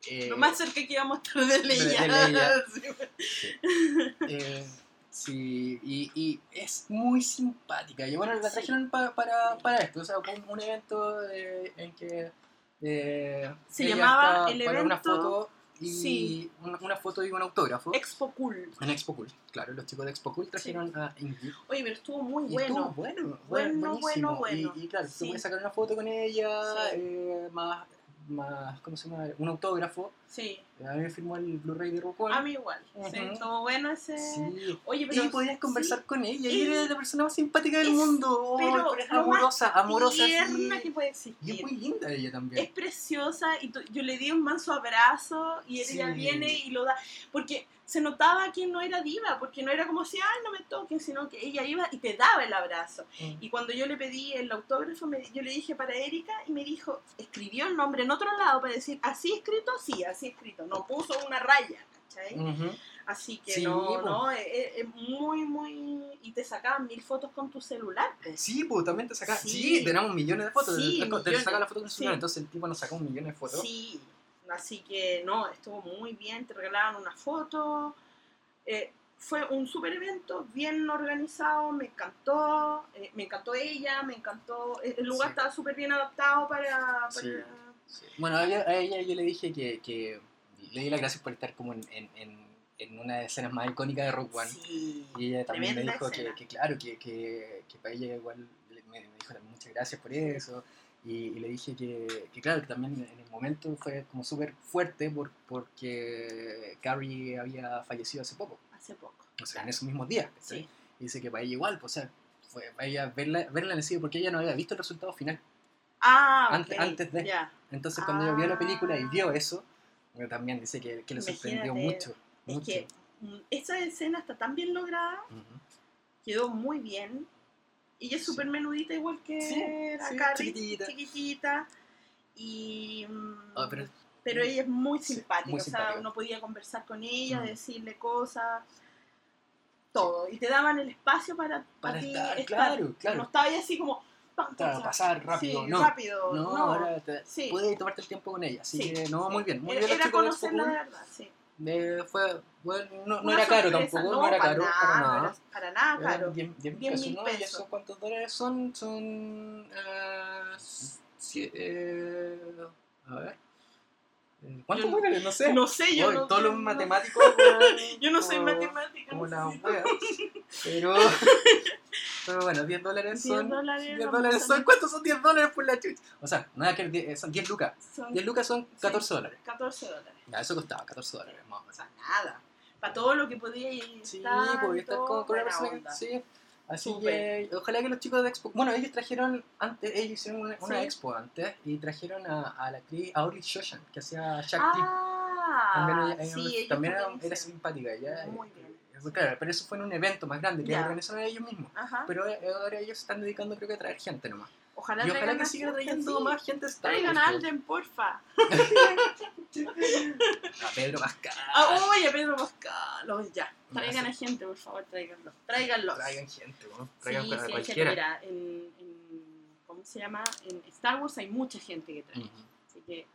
Eh, Lo más cerca que íbamos a estar de Leia. de. [LAUGHS] Eh, sí, y, y es muy simpática. Y bueno, la Sí. trajeron pa- para, para esto. O sea, un, un evento eh, en que. eh, Se llamaba el para una evento- foto y sí. una, una foto y un autógrafo Expo Cool. en Expo Cool. Claro, los chicos de Expo Cool trajeron a Ingrid. Oye, pero estuvo muy Y bueno. estuvo bueno, Bueno, bueno, bueno. Y, y claro, Sí. se puede sacar una foto con ella, Sí. eh, más, más, ¿cómo se llama? Un autógrafo. Sí, A mí me firmó el Blu-ray de One. a mí igual. Sí, estuvo bueno ese. Sí. Oye, pero. Y podías conversar sí, con ella, y era la persona más simpática del es- mundo. Oh, pero es amorosa, amorosa. tierna sí. que puede Y es muy linda ella Es también. preciosa y yo le di un manso abrazo y ella viene y lo da. Porque se notaba que no era diva, porque no era como si, ay, no me toquen, sino que ella iba y te daba el abrazo. Mm. Y cuando yo le pedí el autógrafo, me- yo le dije para Erika y me dijo, escribió el nombre en otro lado para decir, así escrito, sí, así escrito. No puso una raya, ¿cachai? Así que Sí, no, no, es, es- es muy, muy... Y te sacaban mil fotos con tu celular. pues. Sí, pues también te saca. Sí. Sí, tenemos millones de fotos. Sí, te, te millones. saca la foto con el Sí. celular, entonces el tipo nos sacó un millón de fotos. Sí, así que no, estuvo muy bien, te regalaban una foto. Eh, fue un super evento, bien organizado, me encantó, eh, me encantó ella, me encantó, el el lugar Sí. estaba súper bien adaptado para... para- Sí. Sí. Bueno, a ella, a ella yo le dije que, que le di las gracias por estar como en, en, en, en una de las escenas más icónicas de Rock One. Sí, Y ella también me dijo que, que claro, que, que, que para ella igual me, me dijo también muchas gracias por eso. Y, y le dije que, claro, que también en el momento fue como súper fuerte por, porque Carrie había fallecido hace poco, hace poco. o sea, en esos mismos días. ¿cachai? Sí. Y dice que para ella igual, pues, o sea, fue para ella verla, verla en el cine porque ella no había visto el resultado final. Ah, Antes- ok, antes de. Ya. Entonces cuando ella vio la película y vio Ah. eso, ella también dice que, que le sorprendió mucho. Es mucho. que mm, esa escena está tan bien lograda, Ujú. quedó muy bien. Y es Sí. súper menudita igual que Sí, la sí, Carrie, chiquitita. chiquitita. Y, mm, Ah, pero- pero ella es muy Sí, simpática, muy o sea, simpática. uno podía conversar con ella, Mm. decirle cosas, todo. Y te daban el espacio para, Para ti estar, claro, claro. No estaba ahí así como... pam, pasar rápido, sí, no. rápido, No, no. ahora te, Sí. puedes tomarte el tiempo con ella. Así Sí, que, no, muy bien. Muy Era, bien era de Cool. verdad, sí. Eh, fue, bueno, no, no era caro sorpresa, tampoco, no, era para caro, nada, para nada. para nada caro. 10 10 10 pesos, mil ¿no? ¿Y pesos. eso cuántos dólares son? Son. eh, eh, a ver. ¿Cuántos Yo- dólares? No sé. No sé, yo no... todos los matemáticos. [LAUGHS] Yo no soy matemática. Como no la wea. Pero. [LAUGHS] Pero bueno, 10 dólares 10 son. dólares. 10 no dólares son. ¿Cuántos son 10 dólares por la chucha? O sea, nada que die- son 10 lucas. Son 10 lucas son 14 dólares. 14 dólares. Ya, eso costaba 14 dólares más o O sea, nada. Para todo lo que podía ir. Sí, estar, porque estar con, con una persona. Sí. Así Súper. que ojalá que los chicos de Expo. Bueno, ellos trajeron antes, ellos hicieron una, una Sí. expo antes y trajeron a, a la actriz Audrey Shoshan, que hacía Shakti. Ah, también ella, sí, también era, era simpática ella. Muy eh, bien, eh, sí. Claro, pero eso fue en un evento más grande que organizaron ellos mismos. Ajá. Pero ahora ellos se están dedicando creo que a traer gente nomás. Ojalá y ojalá que sigan trayendo sí. más gente. Star Traigan a. Alden, porfa. [LAUGHS] A Pedro Pascal. Ah, oye, Pedro Pascal. Oh, ya. Traigan a gente, por favor, tráiganlos. Tráiganlos. Traigan gente, ¿no? Sí, Traigan sí, gente, cualquiera. mira, en, en- ¿cómo se llama? En Star Wars hay mucha gente que trae. Así que,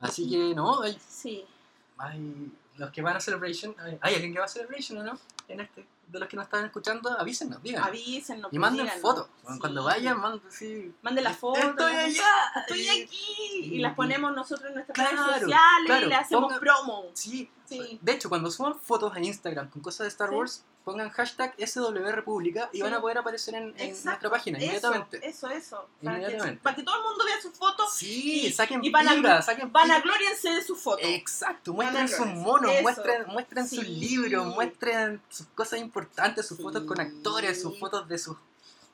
Así que no, hay, sí. hay los que van a Celebration. ¿Hay, alguien que va a Celebration o no? En este, de los que nos están escuchando, avísenos, digan. Avísennos. y pues, manden fotos. Sí. Cuando vayan, manden sí. Manden las fotos. Estoy allá. Estoy aquí. y- Y las ponemos nosotros en nuestras Claro, redes sociales claro, y le hacemos ponga- promo. Sí, Sí. De hecho, cuando suban fotos en Instagram con cosas de Star Sí. Wars, pongan hashtag SW República y Sí. van a poder aparecer en, nuestra página inmediatamente. Eso, eso. Para que, Inmediatamente. para que todo el mundo vea sus fotos, Sí, y- saquen y van a- saquen van a pinga. gloriarse de sus fotos. Exacto, a muestren sus monos, Eso. muestren, muestren sus Sí. libros, muestren sus cosas importantes, sus Sí. fotos con actores, sus fotos de sus,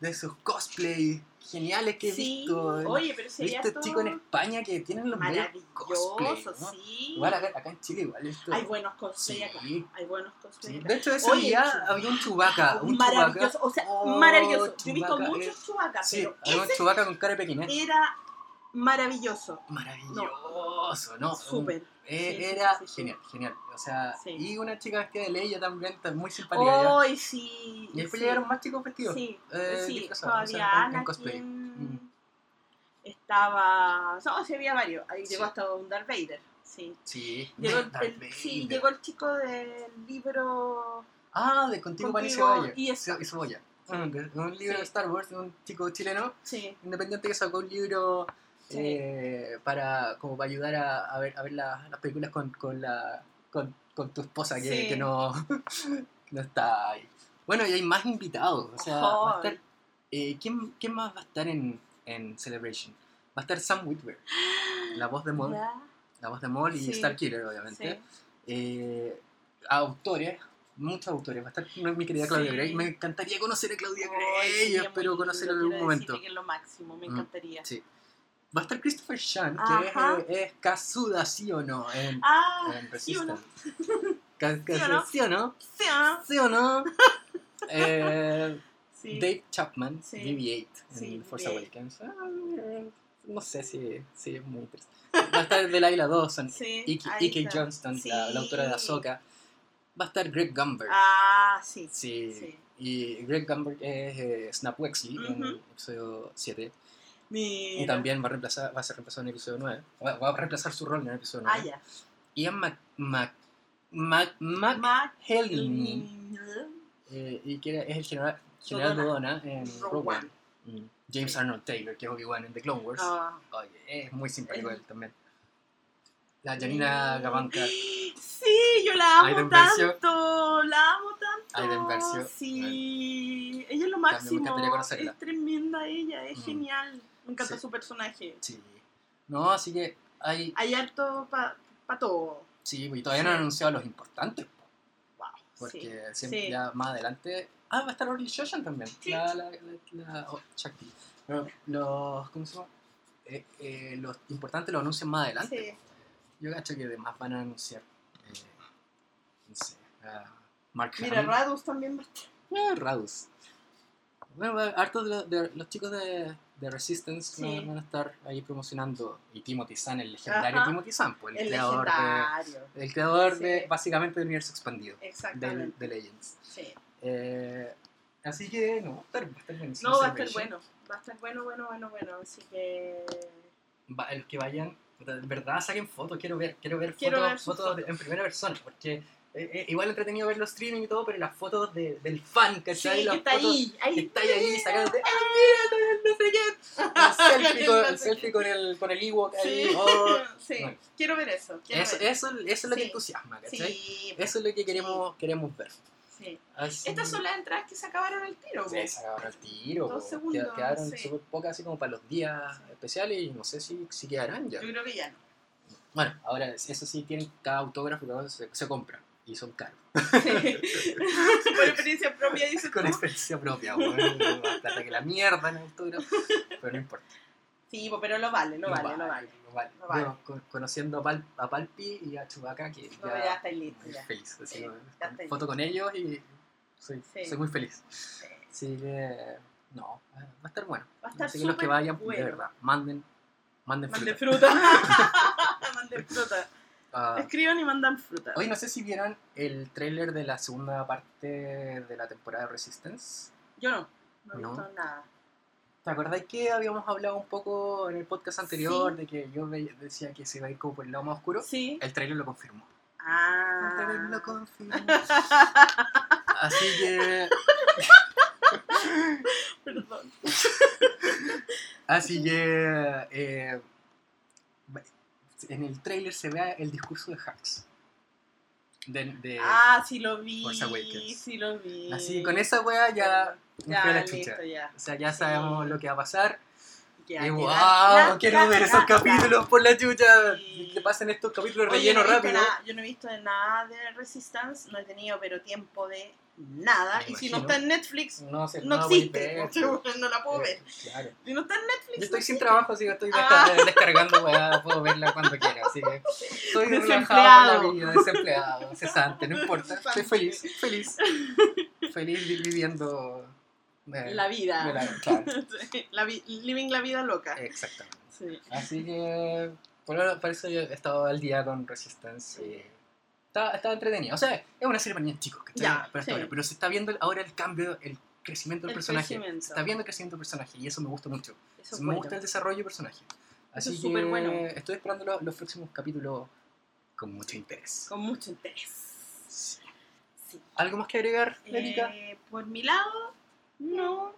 de sus cosplay geniales que he sí. visto. Oye, pero visto harto chicos en España que tienen los medios cosplay. maravilloso, ¿no? sí. Igual acá, acá en Chile, igual esto. Hay buenos cosplay Sí. acá. Hay buenos cosplay acá. De hecho, ese Oye, día había un chubaca. Un maravilloso, o sea, Oh, maravilloso. Yo he visto muchos chubacas, Sí, pero había un ese chubaca con cara pequinés. era maravilloso. Maravilloso, ¿no? Súper. Eh, Sí, era sí, sí, sí. genial, genial. O sea, y una chica vestida de Leia también, muy simpática. ella. Hoy sí. Y después llegaron más chicos vestidos. Sí, eh, sí. disfrazados, o sea, Todavía en- en cosplay. Anakin Mm. estaba. No, sí, había varios. Ahí llegó hasta un Darth Vader. Sí. Sí, Llegó el, Darth el- sí, llegó el chico del libro. Ah, de Contigo, y Contigo Cebolla. y y Cebolla. Un libro de Star Wars de un chico chileno Sí. independiente que sacó un libro Sí. eh, para como para ayudar a, a ver a ver la- las películas con, con la con, con tu esposa que, Sí. que no [LAUGHS] no está ahí. Bueno, y hay más invitados, o sea, va a estar Ay. eh, ¿quién, quién más va a estar en, en Celebration? Va a estar Sam Witwer, la voz de Ya, la voz de Maul y Sí. Starkiller obviamente. sí. Eh, autores, muchos autores. Va a estar mi querida Claudia Sí. Gray. Me encantaría conocer a Claudia Gray. muy espero conocerla en algún momento. que es lo máximo, me Mm, encantaría. Sí. Va a estar Christopher Shan, que es, es Kazuda, ¿sí o no? En, Ah, en ¿sí o no? ¿Sí o no? ¿Sí o no? Sí, ¿Sí o no? Eh, sí. Dave Chapman, Sí. BB-8 en Force BB-8. Awakens. Ah, no sé si, si es muy interesante. Va a estar [LAUGHS] Delilah Dawson, Ike. Johnston, la, la autora de. Ahsoka. Va a estar Greg Gumbert. Ah, sí. Sí. Y Greg Gumbert es eh, Snap Wexley en el episodio 7. Mira. Y también va a, reemplazar, va a ser reemplazado en el episodio 9. Va, va a reemplazar su rol en el episodio 9. Ah, ya. Ian Mac, Mac, Mac, Mac, Mac- eh, y que es el general, general Dodona. En Rogue One. Mm. James Arnold Taylor, que es Obi-Wan en The Clone Wars. Ah. Oye, es muy simpático él también. La Janina. Gavanka. Sí, yo la amo tanto. La amo tanto. Aiden Versio. Sí. Ella es lo me máximo. encantaría conocerla. Es tremenda ella, es Mm. genial. Me encanta Sí. su personaje. Sí. No, así que hay. Hay harto para todo. Sí, y todavía no han anunciado los importantes. Wow. Porque sí. siempre, Sí. ya más adelante. Ah, va a estar Orly Shoshan también. Sí. La, la, la, la- oh. Pero los. ¿Cómo se llama? Eh, eh, los importantes los anuncian más adelante. Sí. Yo cacho que además van a anunciar. eh, no sé. a Mark Mira. Radus también va a estar. Eh, Radus. Bueno, hartos de, de los chicos de, de Resistance Sí. van, a estar ahí promocionando. Y Timothy Zahn, el legendario Ajá. Timothy Zahn, pues, el, El creador, de, el creador de básicamente del universo expandido Exactamente. de Legends. Sí. Eh, así que no, va a estar, va a estar buenísimo. No, va a estar bueno. Va a estar bueno, bueno, bueno, bueno. Así que. Va- los que vayan, de verdad saquen fotos, quiero ver, quiero ver Quiero fotos, ver fotos de- fotos. en primera persona, porque eh, eh, igual entretenido ver los streaming y todo, pero las fotos de- del fan, Sí, ¿cachai? que está fotos ahí. ahí que está ahí, ahí sacándote, ¡ah, mira, no sé qué! El [LAUGHS] selfie, con, el, selfie con el, con el Ewok ahí, Sí, oh. [LAUGHS] sí. Bueno. quiero ver eso. Quiero eso, ver. eso, eso es lo que Sí. entusiasma, ¿cachai? Sí, Eso es lo que queremos, queremos ver. Sí. Así- Estas son las entradas que se acabaron al tiro. Sí, po. se acabaron el tiro. Dos po. segundos, Qued- Quedaron sí. súper pocas así como para los días especiales y no sé si, si quedarán ya. Yo creo que ya no. Bueno, ahora eso sí, tienen cada autógrafo todo se, se compra y son caros. [LAUGHS] Por experiencia propia, dice Con experiencia propia, weón. Más plata que la mierda en autógrafo. Pero no importa. Sí, pero lo vale, lo No vale, lo vale. no vale. No vale. Conociendo a, Pal- a Palpi y a Chubaca, que No, ya, ya estáis listos, ya. feliz. Así, Sí, ¿no? ya foto con ellos y soy, Sí. soy muy feliz. Sí. Así que, no, eh, va a estar bueno. Va a estar Así que los que vayan, bueno. de verdad, manden, manden Manden fruta. fruta. [LAUGHS] [LAUGHS] Manden fruta. Ah, Escriban y mandan fruta. Hoy no sé si vieron el tráiler de la segunda parte de la temporada de Resistance. Yo no. No he visto nada. ¿Te acordáis que habíamos hablado un poco en el podcast anterior Sí. de que yo decía que se iba a ir como por el lado más oscuro? Sí. El tráiler lo confirmó. El Ah. tráiler lo confirmó. [LAUGHS] Así que, Perdón. [LAUGHS] así que, eh, en el tráiler se ve el discurso de Hux. De, de- Ah, sí lo vi. Sí lo vi. así con esa wea ya, Ya, la listo, ya. O sea, ya Sí. sabemos lo que va a pasar. Ya, y wow, la- quiero la- ver la- esos capítulos por la chucha. Sí. Que pasen estos capítulos Oye, relleno no rápido. nada- yo no he visto nada de Resistance, no he tenido pero tiempo de nada. Me y si no está en Netflix, No, no a existe. ver. [LAUGHS] porque no la puedo Eh, ver. Claro. Si no está en Netflix, Yo estoy no sin existe. trabajo, así que estoy Ah. descar- descargando weá, puedo verla cuando quiera. Así que estoy relajado Desempleado. con la vida, desempleado, cesante, no importa. Estoy feliz, feliz. Feliz vi- viviendo. eh, La vida. de la- claro, [LAUGHS] Sí, la vi- living la vida loca. exactamente. Sí. Así que por, eso yo he estado al día con Resistance. y Está, está entretenido. O sea, es una serie para niños chicos, ¿cachai? Ya, pero, está sí. pero se está viendo ahora el cambio, el crecimiento del El personaje. crecimiento. Se está viendo el crecimiento del personaje y eso me gusta mucho. Eso me bueno. gusta el desarrollo del personaje. Así es que súper bueno. estoy esperando los, los próximos capítulos con mucho interés. Con mucho interés. Sí. Sí. ¿Algo más que agregar, Erika? Eh, por mi lado, no.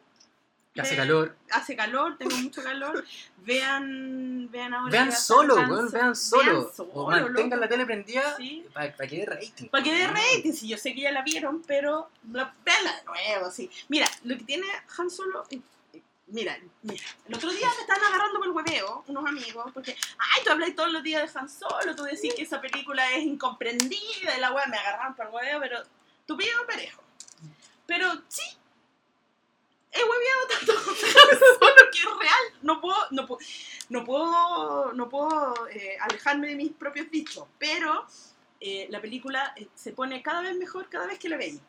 Que hace calor. Hace calor, tengo mucho calor. Vean, vean ahora. Vean solo, weón, vean solo. Vean solo, o mantengan loco. la tele prendida Sí. para, que dé rating. Para que dé rating, si yo sé que ya la vieron, pero la, veanla de nuevo, sí. Mira, lo que tiene Han Solo, eh, eh, mira, mira, el otro día me estaban agarrando por el hueveo, unos amigos, porque, ay, tú hablas todos los días de Han Solo, tú decís que esa película es incomprendida, y la weá me agarraron por el hueveo, pero tú pides parejo. Pero sí, he hueveado tanto [LAUGHS] Solo que es real, no puedo, no puedo, no puedo, no puedo eh, alejarme de mis propios dichos, pero eh, la película eh, se pone cada vez mejor cada vez que la veis.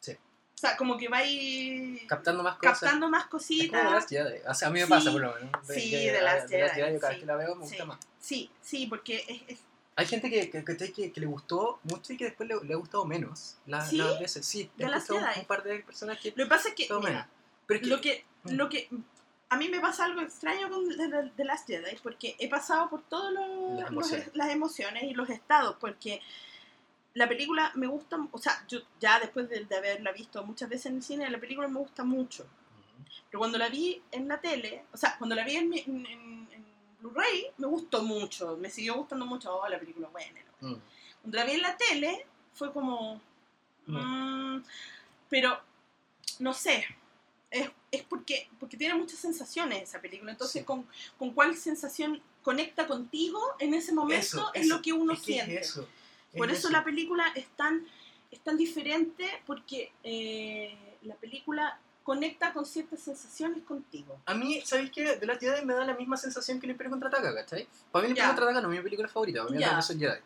Sí. O sea, como que vais Captando más cosas. captando más Es como cositas. Last Jedi. O sea, a mí me Sí. pasa por lo menos. Sí, que- The Last The Last Jedi, yo cada vez sí. que la veo me Sí. gusta más. Sí, sí, porque es, es- Hay gente que, que, que, que- le gustó mucho y que después le, le ha gustado menos. La, ¿Sí? Las veces, sí. He un, Jedi. un par de personas que lo que pasa es que, mira. Pero es que, lo que, Mm. lo que a mí me pasa algo extraño con The, Last Jedi porque he pasado por todas Las emociones. las emociones y los estados porque la película me gusta, o sea, yo ya después de, de haberla visto muchas veces en el cine, la película me gusta mucho. Pero cuando la vi en la tele, o sea, cuando la vi en, en, en- Blu-ray, me gustó mucho, me siguió gustando mucho, oh, la película buena. Mm. Cuando la vi en la tele, fue como... mm, pero, no sé, es, es porque, porque tiene muchas sensaciones esa película, entonces Sí. con, con cuál sensación conecta contigo en ese momento Eso, es eso, lo que uno es que siente. es eso, es Por eso la película es tan, es tan diferente porque eh, la película conecta con ciertas sensaciones contigo. A mí, ¿sabéis qué? De las Jedi me da la misma sensación que el Imperio Contraataca, ¿cachai? Para mí el Imperio. Contraataca no es mi película favorita, para mí es son Jedi,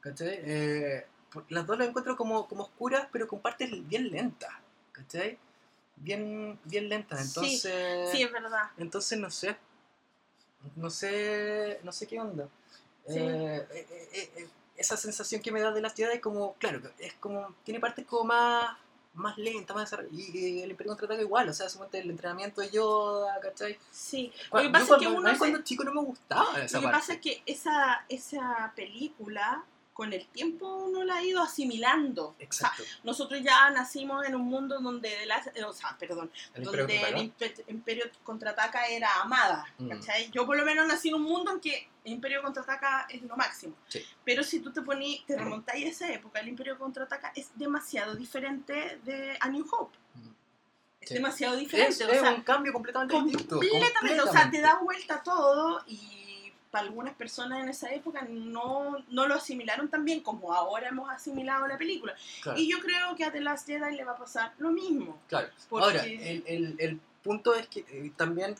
¿cachai? Eh, las dos las encuentro como, como oscuras, pero con partes bien lentas, ¿cachai? Bien, bien lentas, Sí, entonces... Sí, es verdad. Entonces no sé. No sé. No sé qué onda. Sí. Eh, eh, eh, eh, esa sensación que me da de las Jedi es como, claro, es como, tiene partes como más, más lentas, más. Y, y el Imperio Contraataca igual, o sea, el entrenamiento de Yoda, ¿cachai? Sí. Lo Cuando, que pasa yo es que cuando, uno mí se- cuando chico no me gustaba esa Lo que parte. pasa es que esa, esa película con el tiempo uno la ha ido asimilando. O sea, Exacto. nosotros ya nacimos en un mundo donde, de las, eh, o sea, perdón, El Imperio donde el Contraataca. Impe- Imperio Contraataca era amada, Mm. ¿cachai? Yo por lo menos nací en un mundo en que el Imperio Contraataca es lo máximo. Sí. Pero si tú te poní, te remontáis a esa época, el Imperio Contraataca es demasiado diferente de A New Hope. Mm. Es Sí. demasiado Es, diferente. o es sea, un cambio completamente distinto. completamente, o sea, te da vuelta todo y para algunas personas en esa época no, no lo asimilaron tan bien como ahora hemos asimilado la película. Claro. Y yo creo que a The Last Jedi le va a pasar lo mismo. Claro. Porque- Ahora, el, el, el punto es que eh, también,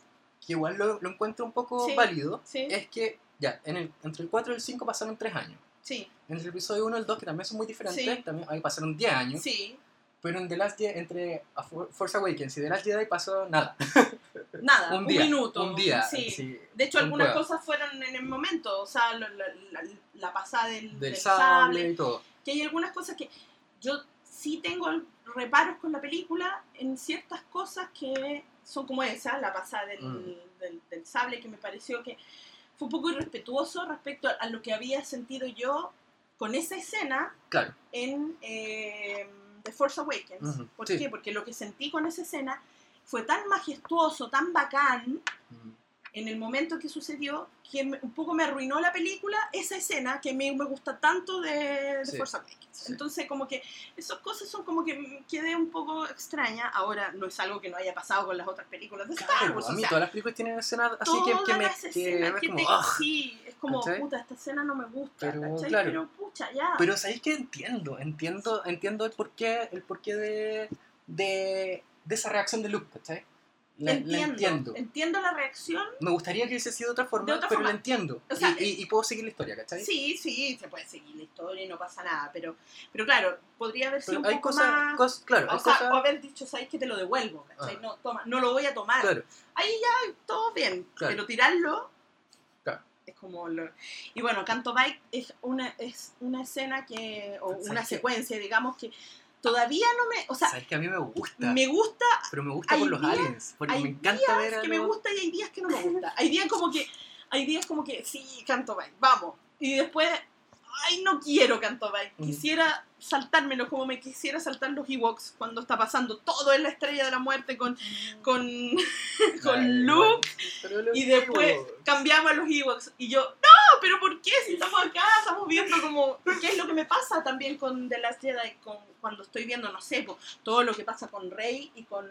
que igual lo, lo encuentro un poco Sí. válido, Sí, es que ya, en el, entre el 4 y el 5 pasaron 3 años. sí, Entre el episodio 1 y el 2, que también son muy diferentes, Sí. también ahí pasaron 10 años. sí. Pero en The Last Jedi, entre A For- Force Awakens y The Last Jedi pasó nada. [LAUGHS] Nada, un un, día. minuto. Un día. Sí. sí, De hecho, algunas pruebas. cosas fueron en el momento, o sea, la, la- la- pasada del, Del del sable sable, y todo. que hay algunas cosas que yo sí tengo reparos con la película en ciertas cosas que son como esa, la pasada del, Mm. del- del sable, que me pareció que fue un poco irrespetuoso respecto a lo que había sentido yo con esa escena Claro. en eh, The Force Awakens. Ujú, ¿Por sí. qué? Porque lo que sentí con esa escena fue tan majestuoso, tan bacán Mm. en el momento que sucedió que un poco me arruinó la película esa escena que me, me gusta tanto de, de Sí, Force Awakens. sí. Entonces como que esas cosas son como que quedé un poco extraña. Ahora no es algo que no haya pasado con las otras películas de Star Wars. a o mí sea, todas las películas tienen escenas así que, que me... las que escenas es que como, te- "Ah". sí, es como, ¿Cachai? puta, esta escena no me gusta, Pero, claro. Pero pucha, ya. Pero sabéis que entiendo, entiendo, entiendo el porqué, el porqué de, de, de esa reacción de Luke, ¿cachai? La, la entiendo, entiendo. entiendo la reacción. Me gustaría que hubiese sido de otra forma, De otra pero forma. la entiendo. O sea, y, y- y puedo seguir la historia, ¿cachai? Sí, sí, se puede seguir la historia y no pasa nada, pero, pero claro, podría haber sido Pero un hay poco cosas, más... claro, hay o sea, cosas, o haber dicho, ¿sabes que te lo devuelvo? ¿cachai? Ah. No, toma, no lo voy a tomar. claro, Ahí ya todo bien, Claro. pero tirarlo es como... Lo... Y bueno, Canto Bike es una, es una escena que... o ¿Sabes una secuencia, digamos, que todavía no me... O sea, sabes que a mí me gusta, me gusta, pero me gusta por los días- aliens, porque hay me encanta ver a que me gusta y hay días que no me gusta. Hay días como que... Hay días como que, sí, Canto Bike, vamos. Y después... Ay, no quiero Canto Bike. Mm. Quisiera saltármelo como me quisiera saltar los Ewoks cuando está pasando todo en la estrella de la muerte con, con, [LAUGHS] con Ay, Luke y después cambiamos a los Ewoks. Y yo, no, pero ¿por qué? Si estamos acá, viendo como... ¿Qué es lo que me pasa también con The Last Jedi? Con, cuando estoy viendo, no sé, po, todo lo que pasa con Rey y con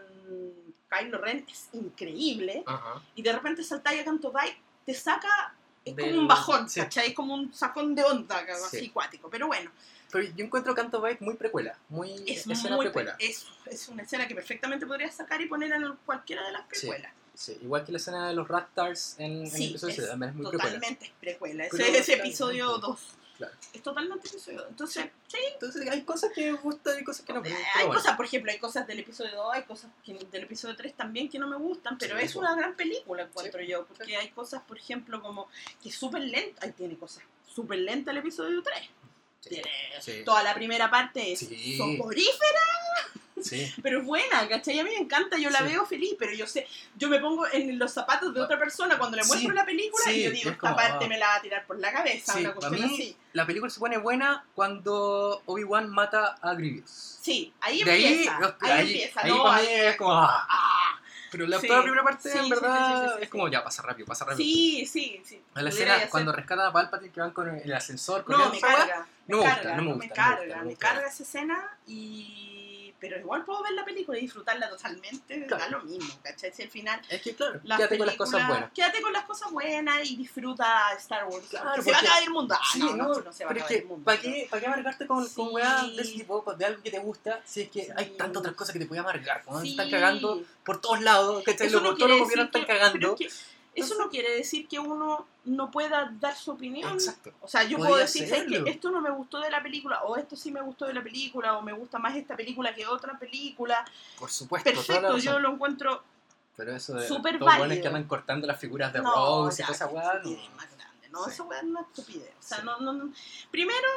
Kylo Ren es increíble. Ajá. Y de repente saltáis a Canto Bike, te saca... Es Del- como un bajón, sí. ¿cachai? Es como un sacón de onda, Sí. así cuático. Pero bueno, Pero yo encuentro Canto Bite muy precuela, muy es escena muy precuela. es, es una escena que perfectamente podrías sacar y poner en cualquiera de las Sí. precuelas. Sí, igual que la escena de los Raptors en, en el Sí, episodio es 7, también es muy precuela. totalmente es precuela. Ese es episodio 2. Claro. Es totalmente episodio 2. Entonces, sí, Entonces hay cosas que me gustan y cosas que no. pero- pero hay bueno. cosas, por ejemplo, hay cosas del episodio 2, hay cosas que- del episodio 3 también que no me gustan, pero Sí, es una gran película, encuentro Sí, yo, porque hay cosas, por ejemplo, como que es súper lenta, ahí tiene cosas súper lenta el episodio 3. Sí, Tiene toda la primera parte es soporífera, sí. [LAUGHS] pero es buena, ¿cachai? A mí me encanta, yo la Sí. veo feliz, pero yo sé, yo me pongo en los zapatos de otra persona cuando le Sí, muestro la película y yo digo, es esta como, parte ah. me la va a tirar por la cabeza, una a cuestión mí así. la película se pone buena cuando Obi-Wan mata a Grievous. Sí, ahí de ahí, empieza, ahí, ahí, empieza, ahí ¿no? para Ahí- mí es como. ah. ¡Ah! Pero la, toda la primera parte, en verdad, sí, sí, sí, es como ya, pasa rápido, pasa rápido. Sí, sí, sí. La escena hacer- cuando rescatan a Palpatine que van con el ascensor. No, corriendo me carga. no me gusta, carga, no me gusta, no me carga, no me carga esa escena y... Pero igual puedo ver la película y disfrutarla totalmente, Claro. da lo mismo, ¿cachai? Si al final... Es que claro, quédate con las cosas buenas. Quédate con las cosas buenas y disfruta Star Wars. Claro, porque se va a acabar el mundo. Ah, Sí, no, no, no, no se va a que, el mundo. ¿para qué, ¿para qué amargarte con, con Sí. weas de ese tipo, con- de algo que te gusta, si es que hay tantas otras cosas que te pueden amargar? Sí. están cagando por todos lados, ¿cachai? Eso Los no por todos quiere los gobiernos decir están que- cagando. es que eso no quiere decir que uno no pueda dar su opinión. Exacto. O sea, yo Podría puedo decir ¿sabes serlo. qué? esto no me gustó de la película, o esto sí me gustó de la película, o me gusta más esta película que otra película. Por supuesto, Perfecto, yo lo encuentro Pero eso de súper válido. que andan cortando las figuras de no, Rose y toda esa weá, no. ¿no? Sí. Esa weá es una estupidez. O sea, Sí. no, no, no- Primero,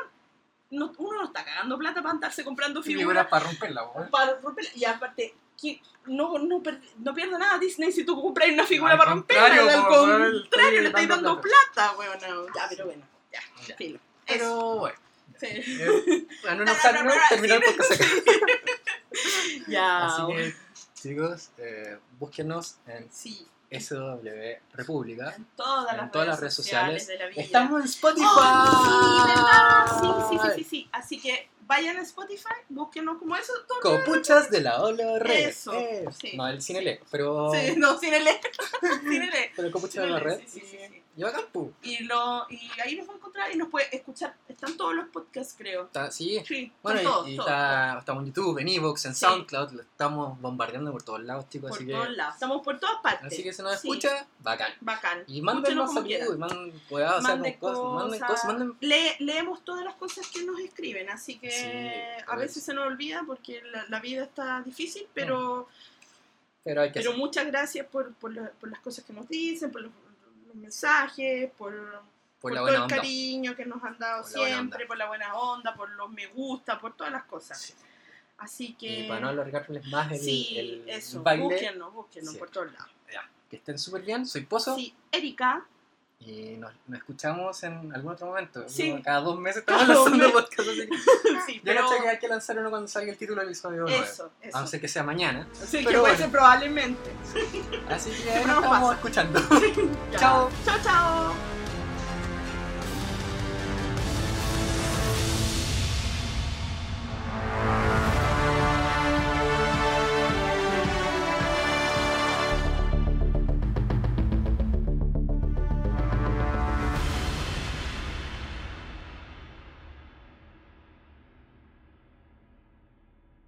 no- uno no está cagando plata para andarse comprando Figuras figuras para romperla, weón. para romperla. Y aparte, que no, no, no pierde nada Disney si tú compras una figura Al para romperla. Al contrario, le estáis dando plata, weón. no. Ya, pero bueno, ya, Ya. filo. Eso. Pero bueno, Sí. Eh, bueno, no, [LAUGHS] no, no, terminó el podcast acá. [LAUGHS] Ya. Así que, chicos, eh, búsquenos en Sí, SW República. en todas, En las, todas redes las redes sociales, sociales. de la. Estamos en Spotify. ¡Oh, sí, verdad! Sí, sí, sí, sí, sí. Así que vayan a Spotify, búsquenos como eso. Copuchas de la ola red. Eso, Eh, sí. No, el cine le, pero. Sí, no, sin el E. Sin el E. Pero Copuchas de la red. sí, sí, sí, Y bacán, pu. Y, lo, y ahí nos va a encontrar y nos puede escuchar. Están todos los podcasts, creo. Está- sí. Sí, Bueno, están todos, y, y todos, está, estamos en YouTube, en Evox, en Sí. SoundCloud, lo estamos bombardeando por todos lados, chicos. por así todos que, lados. Estamos por todas partes. así que si nos Sí, escucha, bacán. Bacán. Y manden más saludos, y manden, cosas, manden cosas, manden Le- leemos todas las cosas que nos escriben, así que a veces se nos olvida porque la, la vida está difícil, pero, Pero hay que pero muchas gracias por, por, la- por las cosas que nos dicen, por los, los mensajes, por, por todo el onda. cariño que nos han dado Por siempre, por la buena onda, por los me gusta, por todas las cosas. Sí. Así que... Y para no alargarles más el, sí, el eso, baile, Sí. por todos lados. ya, que estén súper bien. Soy Pozo Sí, Erika, y nos, nos escuchamos en algún otro momento. Sí. Cada dos meses estamos lanzando meses. podcast. Así que [LAUGHS] sí, yo pero que hay que lanzar uno cuando salga el título del episodio eso, eso. A no ser que sea mañana. Así que puede bueno. ser probablemente. Así que nos estamos pasa. escuchando. [LAUGHS] Chao. Chao, chao.